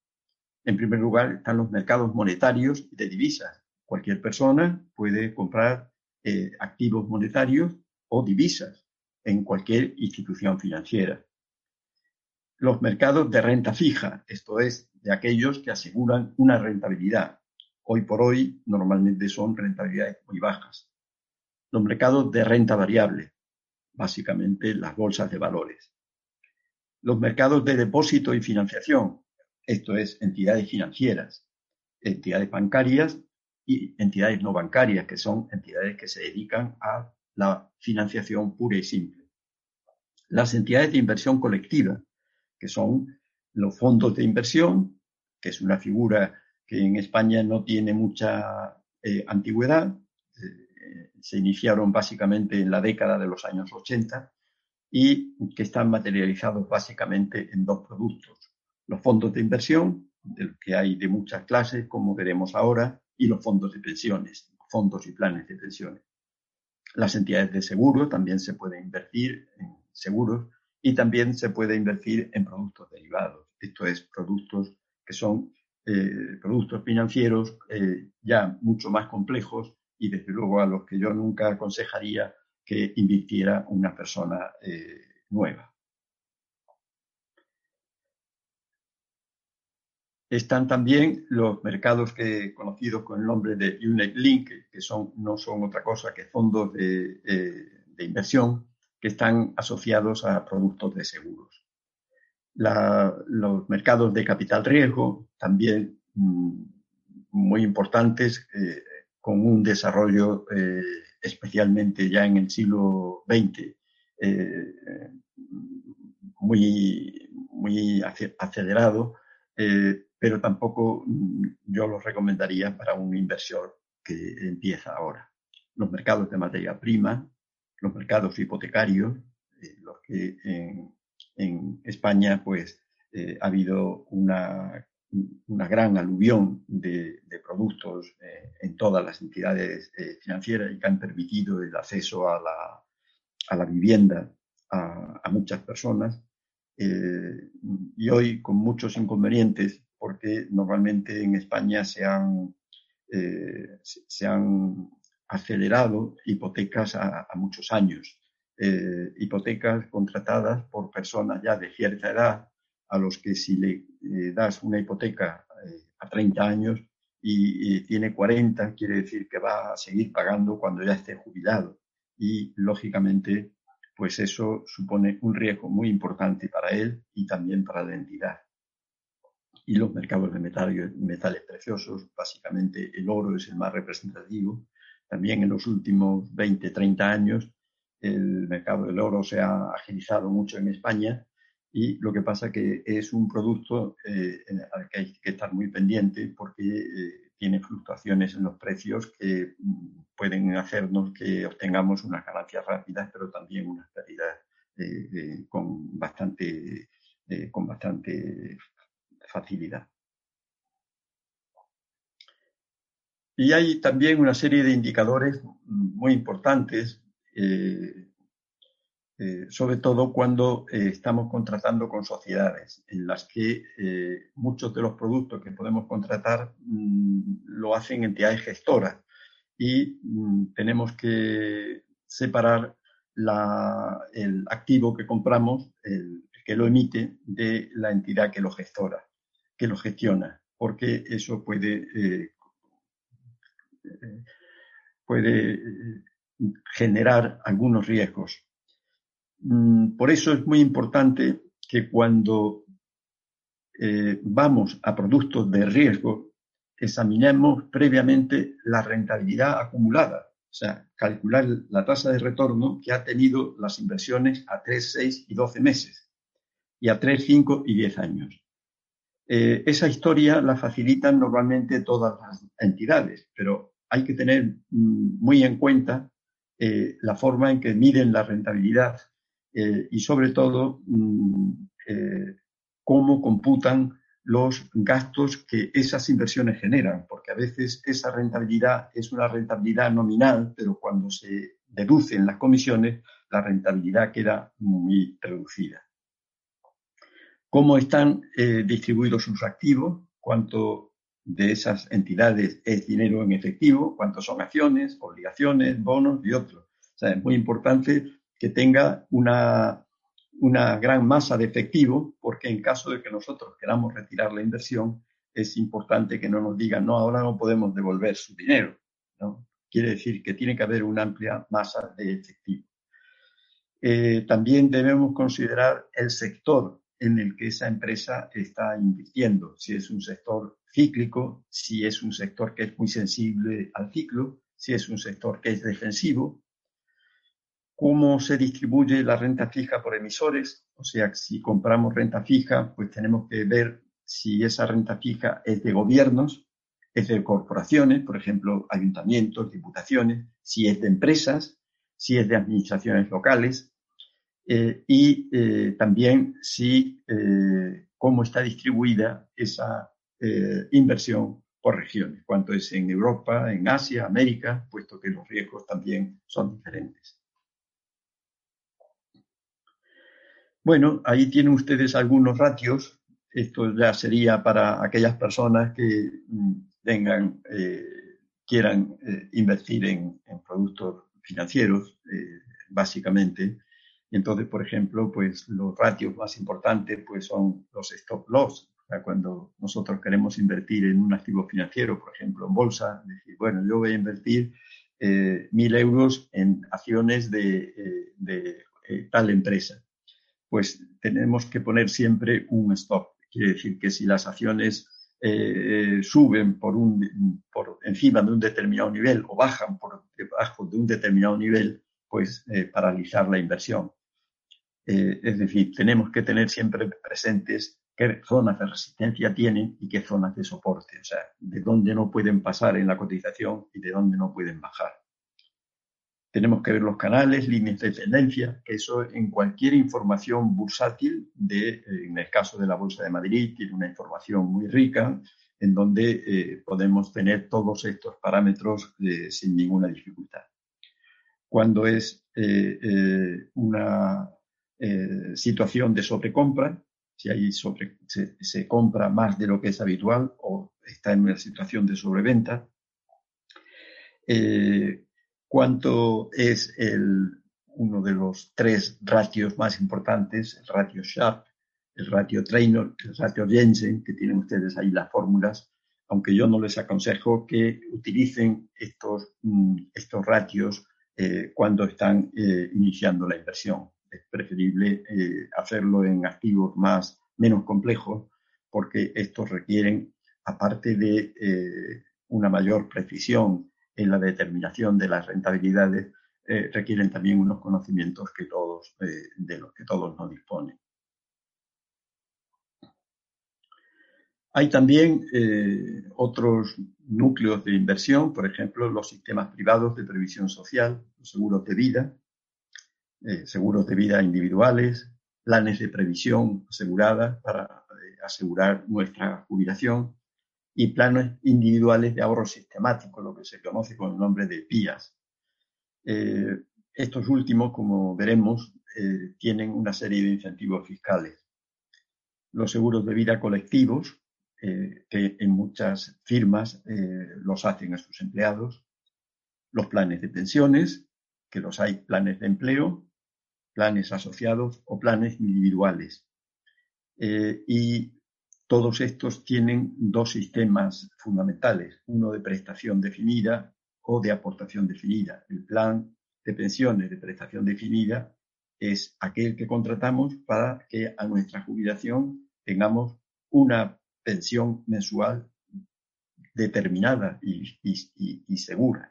En primer lugar, están los mercados monetarios de divisas. Cualquier persona puede comprar eh, activos monetarios o divisas en cualquier institución financiera. Los mercados de renta fija, esto es, de aquellos que aseguran una rentabilidad. Hoy por hoy normalmente son rentabilidades muy bajas. Los mercados de renta variable, básicamente las bolsas de valores. Los mercados de depósito y financiación, esto es, entidades financieras, entidades bancarias y entidades no bancarias, que son entidades que se dedican a la financiación pura y simple. Las entidades de inversión colectiva, que son los fondos de inversión, que es una figura que en España no tiene mucha eh, antigüedad, se iniciaron básicamente en la década de los años 80 y que están materializados básicamente en dos productos. Los fondos de inversión, del que hay de muchas clases, como veremos ahora, y los fondos de pensiones, fondos y planes de pensiones. Las entidades de seguro también se pueden invertir en seguros y también se puede invertir en productos derivados. Esto es, productos que son eh, productos financieros eh, ya mucho más complejos y desde luego a los que yo nunca aconsejaría que invirtiera una persona eh, nueva. están también los mercados que conocidos con el nombre de Unit Link, que no son otra cosa que fondos de inversión que están asociados a productos de seguros. Los mercados de capital riesgo también mm, muy importantes, eh, con un desarrollo eh, especialmente ya en el siglo XX eh, muy, muy acelerado, pero tampoco mm, yo lo recomendaría para un inversor que empieza ahora. Los mercados de materia prima, los mercados hipotecarios, los que en, España pues ha habido una gran aluvión de, productos eh, en todas las entidades eh, financieras y que han permitido el acceso a la, a la vivienda a, muchas personas. Eh, y hoy con muchos inconvenientes porque normalmente en España se han, se han acelerado hipotecas a muchos años. Hipotecas contratadas por personas ya de cierta edad a los que si le eh, das una hipoteca eh, a 30 años y, tiene 40, quiere decir que va a seguir pagando cuando ya esté jubilado. Y lógicamente, pues eso supone un riesgo muy importante para él y también para la entidad. Y los mercados de metales preciosos, básicamente el oro es el más representativo. También en los últimos 20, 30 años el mercado del oro se ha agilizado mucho en España y lo que pasa que es un producto eh, al que hay que estar muy pendiente porque eh, tiene fluctuaciones en los precios que mm, pueden hacernos que obtengamos unas ganancias rápidas, pero también unas pérdidas eh, con, bastante, con bastante facilidad. Y hay también una serie de indicadores muy importantes eh, sobre todo cuando eh, estamos contratando con sociedades, en las que eh, muchos de los productos que podemos contratar mm, lo hacen entidades gestoras y mm, tenemos que separar el activo que compramos, el, que lo emite, de la entidad que lo gestora, que lo gestiona, porque eso puede, puede generar algunos riesgos. Mm, por eso es muy importante que cuando eh, vamos a productos de riesgo, examinemos previamente la rentabilidad acumulada, o sea, calcular la tasa de retorno que ha tenido las inversiones a 3, 6 y 12 meses, y a 3, 5 y 10 años. Eh, esa historia la facilitan normalmente todas las entidades, pero hay que tener mm, muy en cuenta eh, la forma en que miden la rentabilidad eh, y sobre todo mm, eh, cómo computan los gastos que esas inversiones generan, porque a veces esa rentabilidad es una rentabilidad nominal, pero cuando se deducen las comisiones, la rentabilidad queda muy reducida. ¿Cómo están distribuidos sus activos? ¿Cuánto de esas entidades es dinero en efectivo? ¿Cuántos son acciones, obligaciones, bonos y otros? O sea, es muy importante que tenga una, una gran masa de efectivo, porque en caso de que nosotros queramos retirar la inversión, es importante que no nos digan, no, ahora no podemos devolver su dinero. ¿no? Quiere decir que tiene que haber una amplia masa de efectivo. Eh, también debemos considerar el sector en el que esa empresa está invirtiendo, si es un sector cíclico, si es un sector que es muy sensible al ciclo, si es un sector que es defensivo, cómo se distribuye la renta fija por emisores. O sea, si compramos renta fija, pues tenemos que ver si esa renta fija es de gobiernos, es de corporaciones, por ejemplo, ayuntamientos, diputaciones, si es de empresas, si es de administraciones locales, eh, y eh, también si eh, cómo está distribuida esa inversión por regiones, cuánto es en Europa, en Asia, América, puesto que los riesgos también son diferentes. Bueno, ahí tienen ustedes algunos ratios. Esto ya sería para aquellas personas que mm, tengan, quieran invertir en, productos financieros, eh, básicamente. entonces, por ejemplo, pues los ratios más importantes pues son los stop loss. cuando nosotros queremos invertir en un activo financiero, por ejemplo, en bolsa, decir, bueno, yo voy a invertir eh, mil euros en acciones de, eh, eh, tal empresa. Pues tenemos que poner siempre un stop. Quiere decir que si las acciones suben por, un, por encima de un determinado nivel o bajan por debajo de un determinado nivel, pues paralizar la inversión. Es decir, tenemos que tener siempre presentes qué zonas de resistencia tienen y qué zonas de soporte, o sea, de dónde no pueden pasar en la cotización y de dónde no pueden bajar. Tenemos que ver los canales, líneas de tendencia, que eso en cualquier información bursátil, de, en el caso de la Bolsa de Madrid, tiene una información muy rica en donde eh, podemos tener todos estos parámetros eh, sin ninguna dificultad. Cuando es eh, una situación de sobrecompra, si se, compra más de lo que es habitual o está en una situación de sobreventa. Eh, ¿Cuánto es el, uno de los tres ratios más importantes? El ratio Sharp, el ratio Trainor, el ratio Jensen, que tienen ustedes ahí las fórmulas, aunque yo no les aconsejo que utilicen estos, mm, estos ratios eh, cuando están eh, iniciando la inversión es preferible eh, hacerlo en activos más, menos complejos, porque estos requieren, aparte de eh, una mayor precisión en la determinación de las rentabilidades, eh, requieren también unos conocimientos que todos, de los que todos no disponen. Hay también otros núcleos de inversión, por ejemplo, los sistemas privados de previsión social, los seguros de vida, eh, seguros de vida individuales, planes de previsión asegurada para eh, asegurar nuestra jubilación y planes individuales de ahorro sistemático, lo que se conoce con el nombre de PIAS. Eh, estos últimos, como veremos, tienen una serie de incentivos fiscales. Los seguros de vida colectivos, que en muchas firmas los hacen a sus empleados, los planes de pensiones, que los hay planes de empleo, planes asociados o planes individuales. Eh, y todos estos tienen dos sistemas fundamentales, uno de prestación definida o de aportación definida. El plan de pensiones de prestación definida es aquel que contratamos para que a nuestra jubilación tengamos una pensión mensual determinada y segura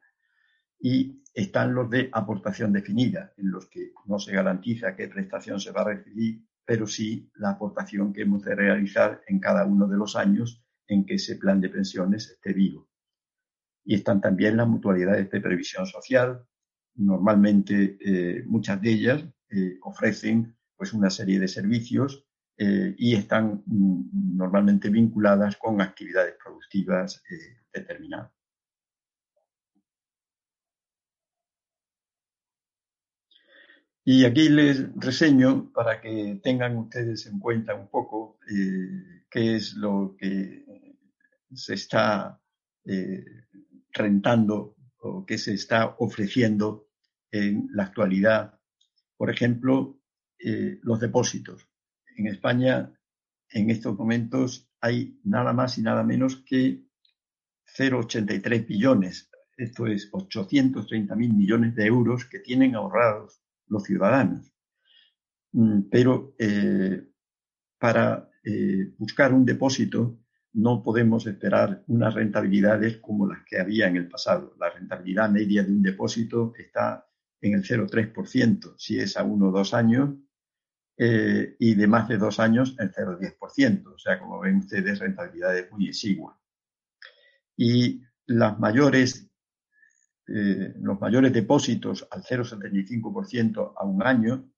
y están los de aportación definida, en los que no se garantiza qué prestación se va a recibir, pero sí la aportación que hemos de realizar en cada uno de los años en que ese plan de pensiones esté vivo. Y están también las mutualidades de previsión social. Normalmente eh, muchas de ellas eh, ofrecen pues una serie de servicios eh, y están mm, normalmente vinculadas con actividades productivas determinadas. Y aquí les reseño para que tengan ustedes en cuenta un poco eh, qué es lo que se está eh, rentando o qué se está ofreciendo en la actualidad. Por ejemplo, eh, los depósitos. En España, en estos momentos, hay nada más y nada menos que 0,83 billones, esto es 830 mil millones de euros que tienen ahorrados los ciudadanos. Mm, pero eh, para eh, buscar un depósito no podemos esperar unas rentabilidades como las que había en el pasado. La rentabilidad media de un depósito está en el 0,3%, si es a uno o dos años, eh, y de más de dos años el 0,10%. O sea, como ven ustedes, rentabilidades muy exiguas. Y las mayores eh, los mayores depósitos al 0,75% a un año,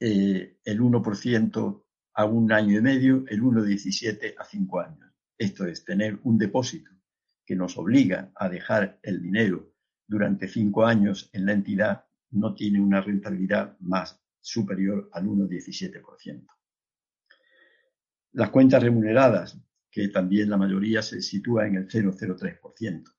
eh, el 1% a un año y medio, el 1,17 a cinco años. Esto es tener un depósito que nos obliga a dejar el dinero durante cinco años en la entidad no tiene una rentabilidad más superior al 1,17%. Las cuentas remuneradas, que también la mayoría se sitúa en el 0,03%.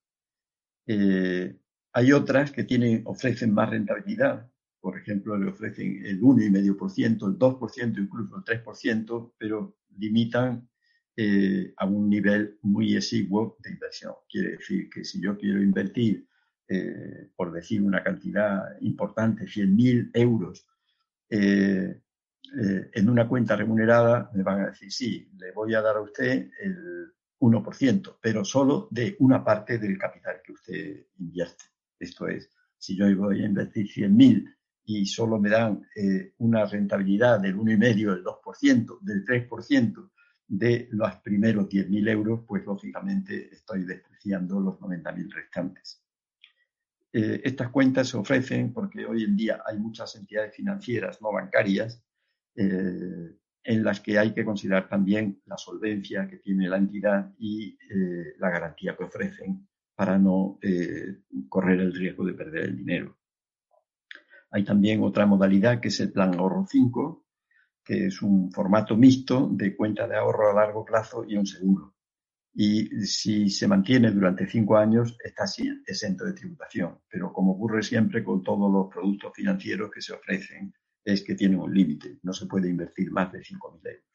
Eh, hay otras que tienen, ofrecen más rentabilidad, por ejemplo, le ofrecen el 1,5%, el 2%, incluso el 3%, pero limitan eh, a un nivel muy exiguo de inversión. Quiere decir que si yo quiero invertir, eh, por decir una cantidad importante, 100.000 euros en una cuenta remunerada, me van a decir, sí, le voy a dar a usted el 1%, pero solo de una parte del capital que usted invierte. Esto es, si yo voy a invertir 100.000 y solo me dan una rentabilidad del 1,5, del 2%, del 3%, de los primeros 10.000 euros, pues lógicamente estoy despreciando los 90.000 restantes. Eh, estas cuentas se ofrecen porque hoy en día hay muchas entidades financieras no bancarias eh, en las que hay que considerar también la solvencia que tiene la entidad y eh, la garantía que ofrecen para no correr el riesgo de perder el dinero. Hay también otra modalidad que es el plan ahorro 5, que es un formato mixto de cuenta de ahorro a largo plazo y un seguro. Y si se mantiene durante cinco años, está exento de tributación. Pero como ocurre siempre con todos los productos financieros que se ofrecen, es que tienen un límite. No se puede invertir más de 5.000 euros.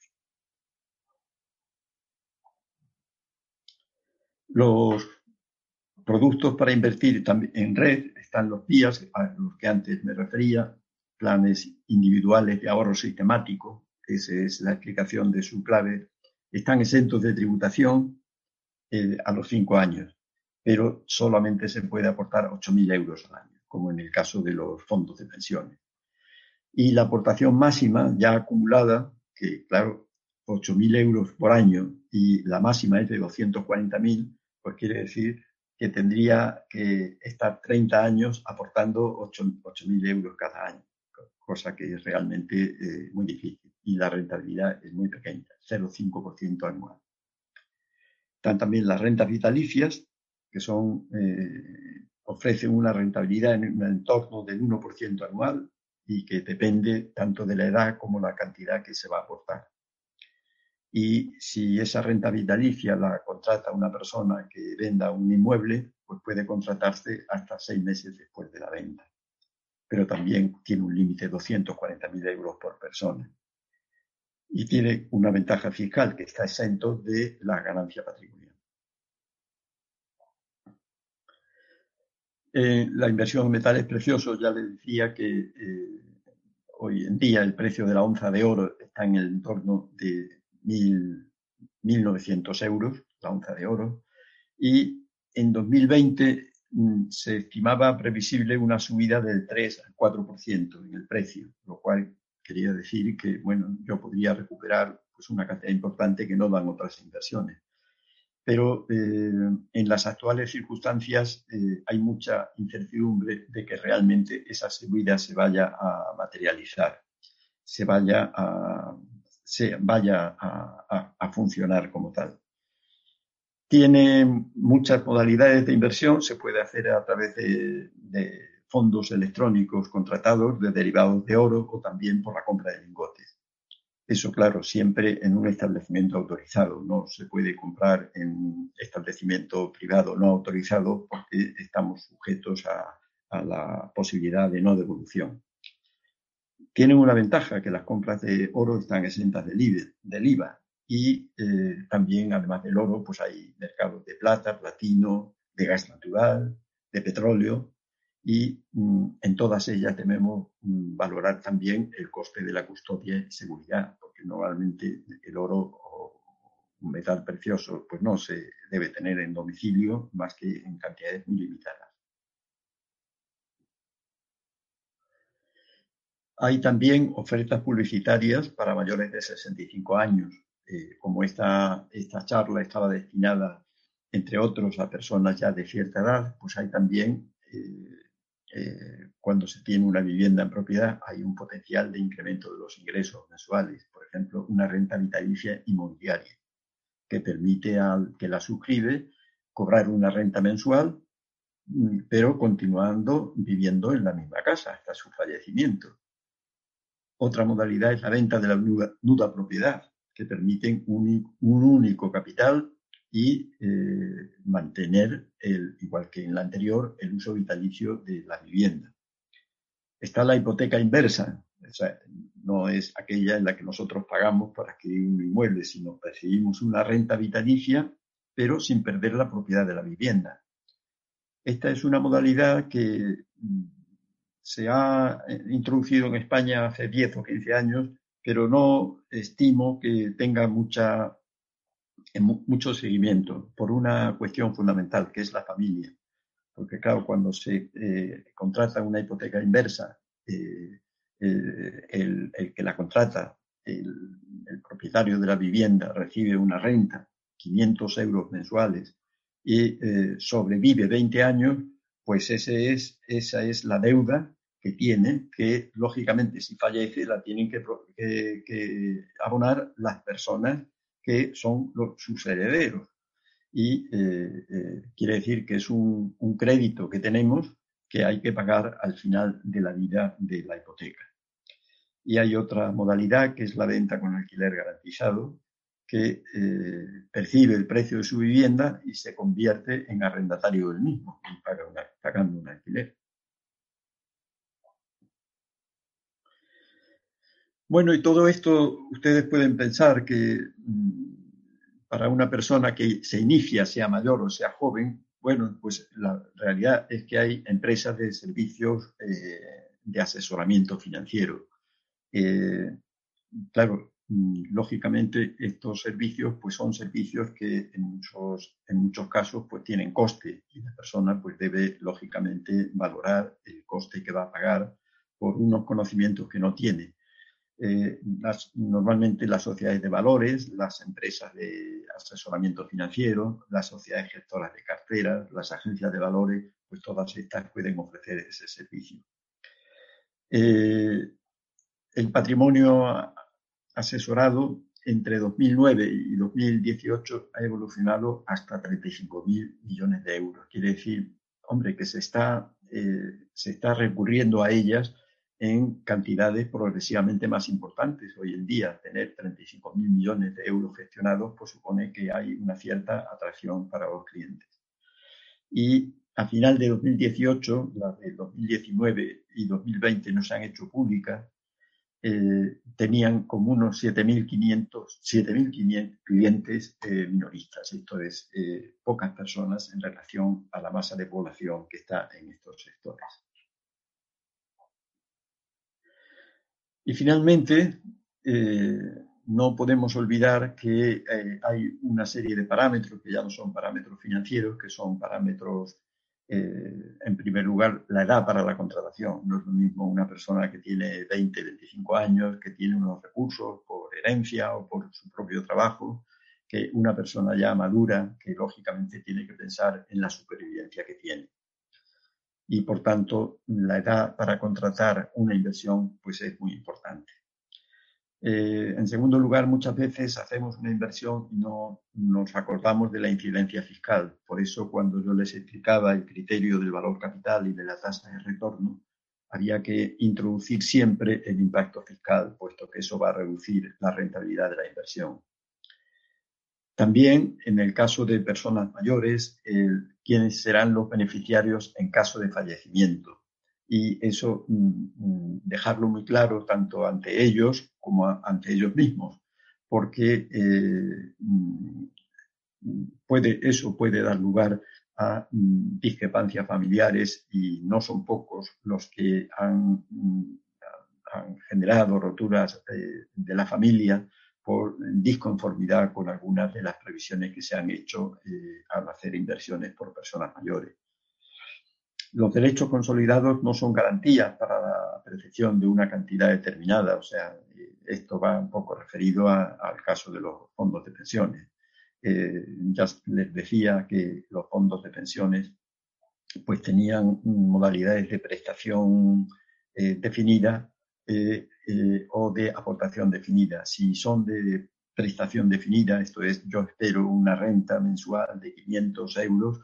Los productos para invertir en red están los días a los que antes me refería, planes individuales de ahorro sistemático, esa es la explicación de su clave, están exentos de tributación eh, a los cinco años, pero solamente se puede aportar 8.000 euros al año, como en el caso de los fondos de pensiones. Y la aportación máxima ya acumulada, que claro, 8.000 euros por año y la máxima es de 240.000, pues quiere decir que tendría que estar 30 años aportando 8.000 euros cada año cosa que es realmente eh, muy difícil. Y la rentabilidad es muy pequeña, 0,5% anual. Están también las rentas vitalicias, que son, eh, ofrecen una rentabilidad en un entorno del 1% anual y que depende tanto de la edad como la cantidad que se va a aportar. Y si esa renta vitalicia la contrata una persona que venda un inmueble, pues puede contratarse hasta seis meses después de la venta pero también tiene un límite de 240.000 euros por persona. Y tiene una ventaja fiscal que está exento de la ganancia patrimonial. Eh, la inversión en metales preciosos, ya les decía que eh, hoy en día el precio de la onza de oro está en el entorno de 1.900 euros, la onza de oro, y en 2020 Mm, se estimaba previsible una subida del 3 al 4% en el precio, lo cual quería decir que, bueno, yo podría recuperar pues, una cantidad importante que no dan otras inversiones. Pero eh, en las actuales circunstancias eh, hay mucha incertidumbre de que realmente esa subida se vaya a materializar, se vaya a, se vaya a funcionar como tal. Tiene muchas modalidades de inversión, se puede hacer a través de, fondos electrónicos contratados de derivados de oro o también por la compra de lingotes. Eso, claro, siempre en un establecimiento autorizado. No se puede comprar en un establecimiento privado no autorizado porque estamos sujetos a, la posibilidad de no devolución. Tienen una ventaja, que las compras de oro están exentas del IVA y eh, también, además del oro, pues hay mercados de plata, platino, de gas natural, de petróleo y mm, en todas ellas debemos mm, valorar también el coste de la custodia y seguridad, porque normalmente el oro o un metal precioso pues no se debe tener en domicilio más que en cantidades muy limitadas. Hay también ofertas publicitarias para mayores de 65 años eh, como esta, esta charla estaba destinada, entre otros, a personas ya de cierta edad, pues hay también, eh, eh, cuando se tiene una vivienda en propiedad, hay un potencial de incremento de los ingresos mensuales. Por ejemplo, una renta vitalicia inmobiliaria, que permite al que la suscribe cobrar una renta mensual, mm, pero continuando viviendo en la misma casa hasta su fallecimiento. Otra modalidad es la venta de la nuda propiedad, que permiten un, único capital y eh, mantener, el, igual que en la anterior, el uso vitalicio de la vivienda. Está la hipoteca inversa, no es aquella en la que nosotros pagamos para adquirir un inmueble, sino percibimos una renta vitalicia, pero sin perder la propiedad de la vivienda. Esta es una modalidad que mm, se ha eh, introducido en España hace 10 o 15 años, pero no estimo que tenga mucha, mucho seguimiento por una cuestión fundamental, que es la familia. Porque claro, cuando se eh, contrata una hipoteca inversa, eh, el, que la contrata, el, propietario de la vivienda, recibe una renta, 500 euros mensuales, y sobrevive 20 años, pues ese es, esa es la deuda que tiene, que lógicamente si fallece la tienen que, abonar las personas que son sus herederos. Y eh, eh, quiere decir que es un, crédito que tenemos que hay que pagar al final de la vida de la hipoteca. Y hay otra modalidad que es la venta con alquiler garantizado, que eh, percibe el precio de su vivienda y se convierte en arrendatario del mismo y paga pagando un alquiler. Bueno, y todo esto ustedes pueden pensar que mm, para una persona que se inicia, sea mayor o sea joven, bueno, pues la realidad es que hay empresas de servicios eh, de asesoramiento financiero. Eh, claro, mm, lógicamente estos servicios pues son servicios que en muchos, en muchos casos pues tienen coste y la persona pues debe lógicamente valorar el coste que va a pagar por unos conocimientos que no tiene. Eh, normalmente las sociedades de valores, las empresas de asesoramiento financiero, las sociedades gestoras de carteras, las agencias de valores, pues todas estas pueden ofrecer ese servicio. Eh, el patrimonio asesorado entre 2009 y 2018 ha evolucionado hasta 35.000 millones de euros. Quiere decir, hombre, que se está, eh, se está recurriendo a ellas en cantidades progresivamente más importantes. Hoy en día, tener 35.000 millones de euros gestionados pues supone que hay una cierta atracción para los clientes. Y a final de 2018, las de 2019 y 2020 no se han hecho públicas, eh, tenían como unos 7.500 clientes eh, minoristas, esto es, eh, pocas personas en relación a la masa de población que está en estos sectores. Y finalmente, eh, no podemos olvidar que eh, hay una serie de parámetros que ya no son parámetros financieros, que son parámetros, eh, en primer lugar, la edad para la contratación. No es lo mismo una persona que tiene 20, 25 años, que tiene unos recursos por herencia o por su propio trabajo, que una persona ya madura, que lógicamente tiene que pensar en la supervivencia que tiene y por tanto la edad para contratar una inversión pues es muy importante. Eh, en segundo lugar, muchas veces hacemos una inversión y no nos acordamos de la incidencia fiscal. Por eso, cuando yo les explicaba el criterio del valor capital y de la tasa de retorno, había que introducir siempre el impacto fiscal, puesto que eso va a reducir la rentabilidad de la inversión. También, en el caso de personas mayores, quienes serán los beneficiarios en caso de fallecimiento. Y eso mm, mm, dejarlo muy claro tanto ante ellos como ante ellos mismos, porque eh, mm, puede, eso puede dar lugar a discrepancias familiares y no son pocos los que han, han generado roturas eh, de la familia por disconformidad con algunas de las previsiones que se han hecho eh, al hacer inversiones por personas mayores. Los derechos consolidados no son garantías para la percepción de una cantidad determinada, o sea, esto va un poco referido al caso de los fondos de pensiones. Eh, ya les decía que los fondos de pensiones pues tenían modalidades de prestación eh, definida eh, eh, o de aportación definida. Si son de prestación definida, esto es, yo espero una renta mensual de 500 euros,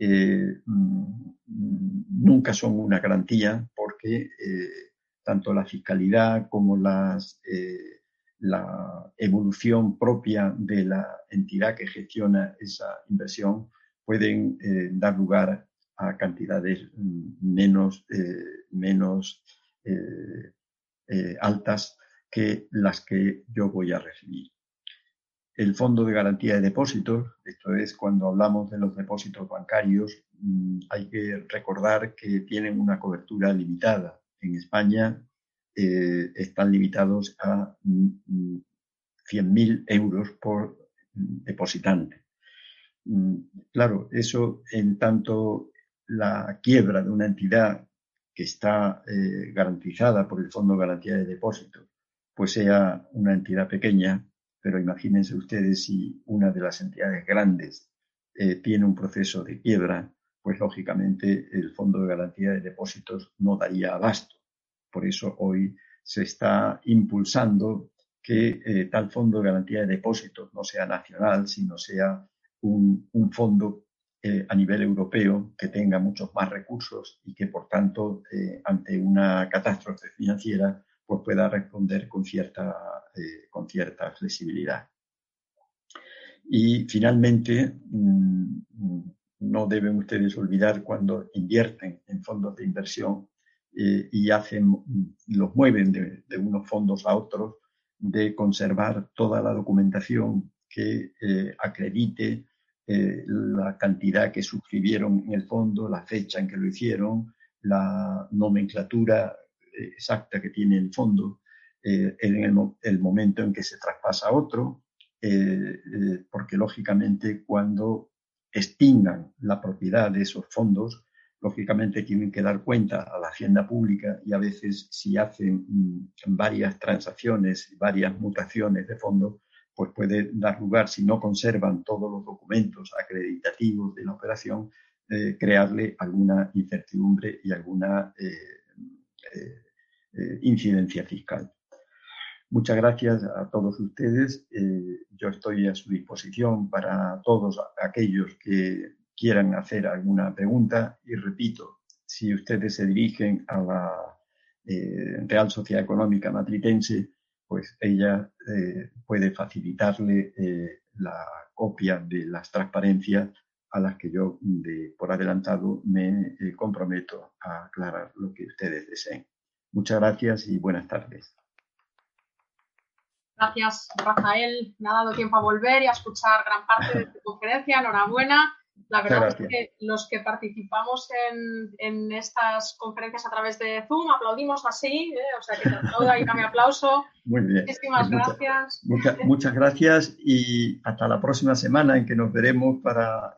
eh, mm, nunca son una garantía porque tanto la fiscalidad como las, la evolución propia de la entidad que gestiona esa inversión pueden dar lugar a cantidades mm, menos, menos altas que las que yo voy a recibir. El Fondo de Garantía de Depósitos, esto es cuando hablamos de los depósitos bancarios, mm, hay que recordar que tienen una cobertura limitada. En España eh, están limitados a 100.000 mm, euros por depositante. Mm, claro, eso en tanto la quiebra de una entidad que está eh, garantizada por el Fondo de Garantía de Depósitos, pues sea una entidad pequeña, pero imagínense ustedes si una de las entidades grandes eh, tiene un proceso de quiebra, pues lógicamente el Fondo de Garantía de Depósitos no daría abasto. Por eso hoy se está impulsando que eh, tal Fondo de Garantía de Depósitos no sea nacional, sino sea un, un fondo eh, a nivel europeo que tenga muchos más recursos y que, por tanto, eh, ante una catástrofe financiera, pues pueda responder con cierta, eh, con cierta flexibilidad. Y finalmente, mm, no deben ustedes olvidar cuando invierten en fondos de inversión y hacen, los mueven de, unos fondos a otros, de conservar toda la documentación que acredite eh, la cantidad que suscribieron en el fondo, la fecha en que lo hicieron, la nomenclatura eh, exacta que tiene el fondo, eh, en el, momento en que se traspasa a otro, porque lógicamente cuando extingan la propiedad de esos fondos, lógicamente tienen que dar cuenta a la hacienda pública y a veces si hacen mm, varias transacciones, varias mutaciones de fondo, pues puede dar lugar, si no conservan todos los documentos acreditativos de la operación, eh, crearle alguna incertidumbre y alguna eh, eh, incidencia fiscal. Muchas gracias a todos ustedes. yo estoy a su disposición para todos aquellos que quieran hacer alguna pregunta y repito, si ustedes se dirigen a la Real Sociedad Económica Matritense, pues ella eh, puede facilitarle eh, la copia de las transparencias a las que yo por adelantado me eh, comprometo a aclarar lo que ustedes deseen. Muchas gracias y buenas tardes. Gracias, Rafael. Me ha dado tiempo a volver y a escuchar gran parte de tu conferencia. Enhorabuena. La verdad es que los que participamos en, estas conferencias a través de Zoom aplaudimos así, ¿eh? o sea que te aplaudo y mi aplauso. Muy bien. Muchísimas pues gracias. muchas gracias y hasta la próxima semana en que nos veremos para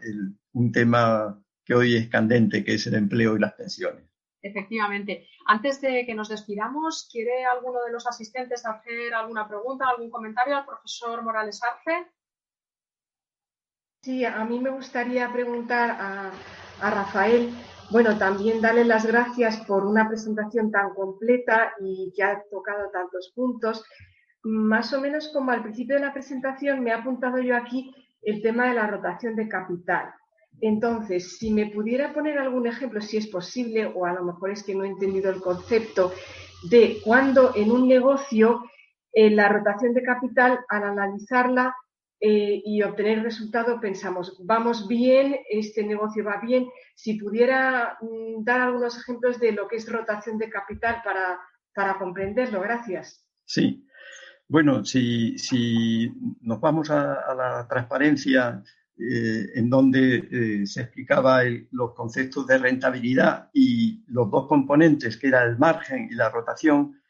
un tema que hoy es candente, que es el empleo y las pensiones. Efectivamente. Antes de que nos despidamos, ¿quiere alguno de los asistentes hacer alguna pregunta, algún comentario al profesor Morales Arce? Sí, a mí me gustaría preguntar a, Rafael, bueno, también darle las gracias por una presentación tan completa y que ha tocado tantos puntos. Más o menos como al principio de la presentación me ha apuntado yo aquí el tema de la rotación de capital. Entonces, si me pudiera poner algún ejemplo, si es posible, o a lo mejor es que no he entendido el concepto, de cuando en un negocio eh, la rotación de capital, al analizarla, eh, y obtener resultado, pensamos, vamos bien, este negocio va bien. Si pudiera mm, dar algunos ejemplos de lo que es rotación de capital para, para comprenderlo, gracias. Sí. Bueno, si, si nos vamos a, la transparencia eh, en donde eh, se explicaba los conceptos de rentabilidad y los dos componentes, que era el margen y la rotación,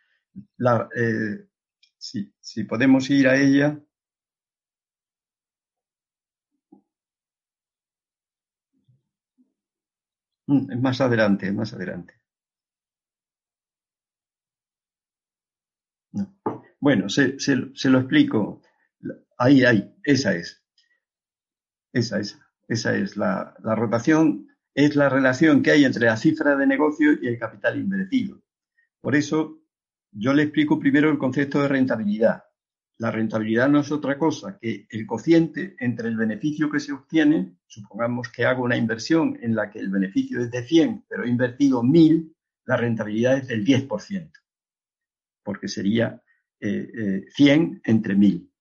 si, si podemos ir a ella. Mm, más adelante, más adelante. Bueno, se, lo explico. Ahí, ahí, esa es. Esa es. Esa es. La, la rotación es la relación que hay entre la cifra de negocio y el capital invertido. Por eso, yo le explico primero el concepto de rentabilidad. La rentabilidad no es otra cosa que el cociente entre el beneficio que se obtiene, supongamos que hago una inversión en la que el beneficio es de 100, pero he invertido 1000, la rentabilidad es del 10%, porque sería 100 eh, eh, entre 1000.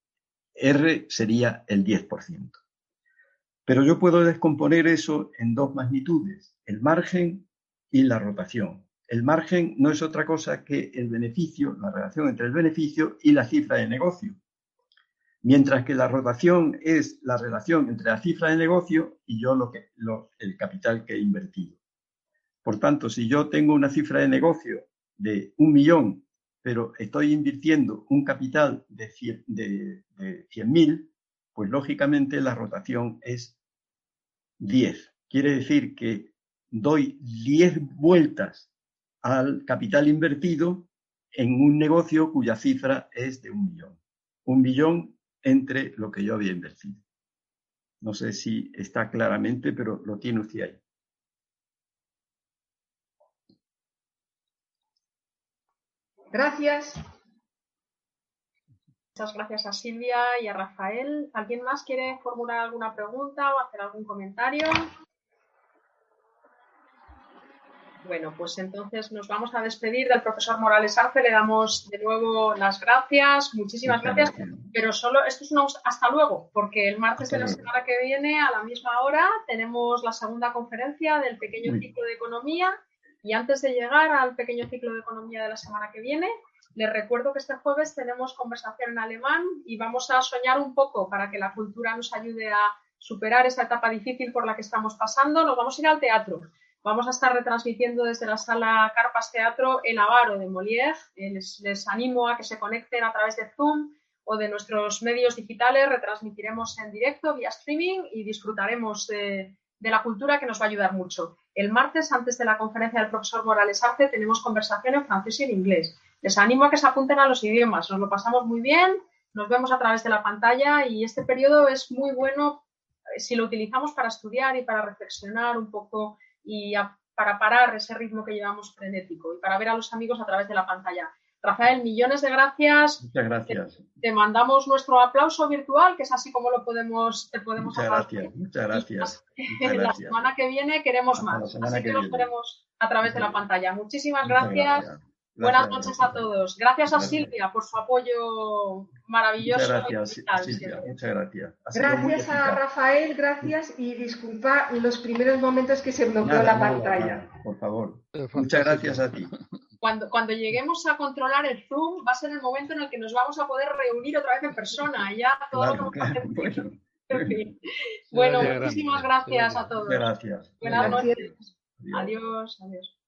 R sería el 10%. Pero yo puedo descomponer eso en dos magnitudes, el margen y la rotación. El margen no es otra cosa que el beneficio, la relación entre el beneficio y la cifra de negocio. Mientras que la rotación es la relación entre la cifra de negocio y yo lo que, el capital que he invertido. Por tanto, si yo tengo una cifra de negocio de un millón, pero estoy invirtiendo un capital de 100.000, de, pues lógicamente la rotación es 10. Quiere decir que doy 10 vueltas al capital invertido en un negocio cuya cifra es de un millón. Un millón entre lo que yo había invertido. No sé si está claramente, pero lo tiene usted ahí. Gracias. Muchas gracias a Silvia y a Rafael. ¿Alguien más quiere formular alguna pregunta o hacer algún comentario? Bueno, pues entonces nos vamos a despedir del profesor Morales Arce. Le damos de nuevo las gracias. Muchísimas gracias. Pero solo, esto es una hasta luego, porque el martes de la semana que viene, a la misma hora, tenemos la segunda conferencia del pequeño ciclo de economía. Y antes de llegar al pequeño ciclo de economía de la semana que viene, les recuerdo que este jueves tenemos conversación en alemán y vamos a soñar un poco para que la cultura nos ayude a superar esta etapa difícil por la que estamos pasando. Nos vamos a ir al teatro. Vamos a estar retransmitiendo desde la sala Carpas Teatro El Avaro de Molière. Eh, les, animo a que se conecten a través de Zoom o de nuestros medios digitales. Retransmitiremos en directo vía streaming y disfrutaremos de, la cultura que nos va a ayudar mucho. El martes, antes de la conferencia del profesor Morales Arce, tenemos conversación en francés y en inglés. Les animo a que se apunten a los idiomas. Nos lo pasamos muy bien, nos vemos a través de la pantalla y este periodo es muy bueno eh, si lo utilizamos para estudiar y para reflexionar un poco y para parar ese ritmo que llevamos frenético y para ver a los amigos a través de la pantalla. Rafael, millones de gracias. Muchas gracias. Te, mandamos nuestro aplauso virtual, que es así como lo podemos, te podemos Muchas gracias, muchas gracias. La semana que viene queremos más, así que, lo queremos a través de la pantalla. Muchísimas gracias. Buenas noches a todos. Gracias a Silvia por su apoyo maravilloso. Muchas gracias, Silvia. Muchas gracias. gracias a Rafael, gracias y disculpa los primeros momentos que se bloqueó la pantalla. por favor. Muchas gracias a ti. Cuando, cuando lleguemos a controlar el Zoom, va a ser el momento en el que nos vamos a poder reunir otra vez en persona. Ya todo lo que Bueno, muchísimas gracias a todos. Gracias. Buenas noches. Adiós. adiós.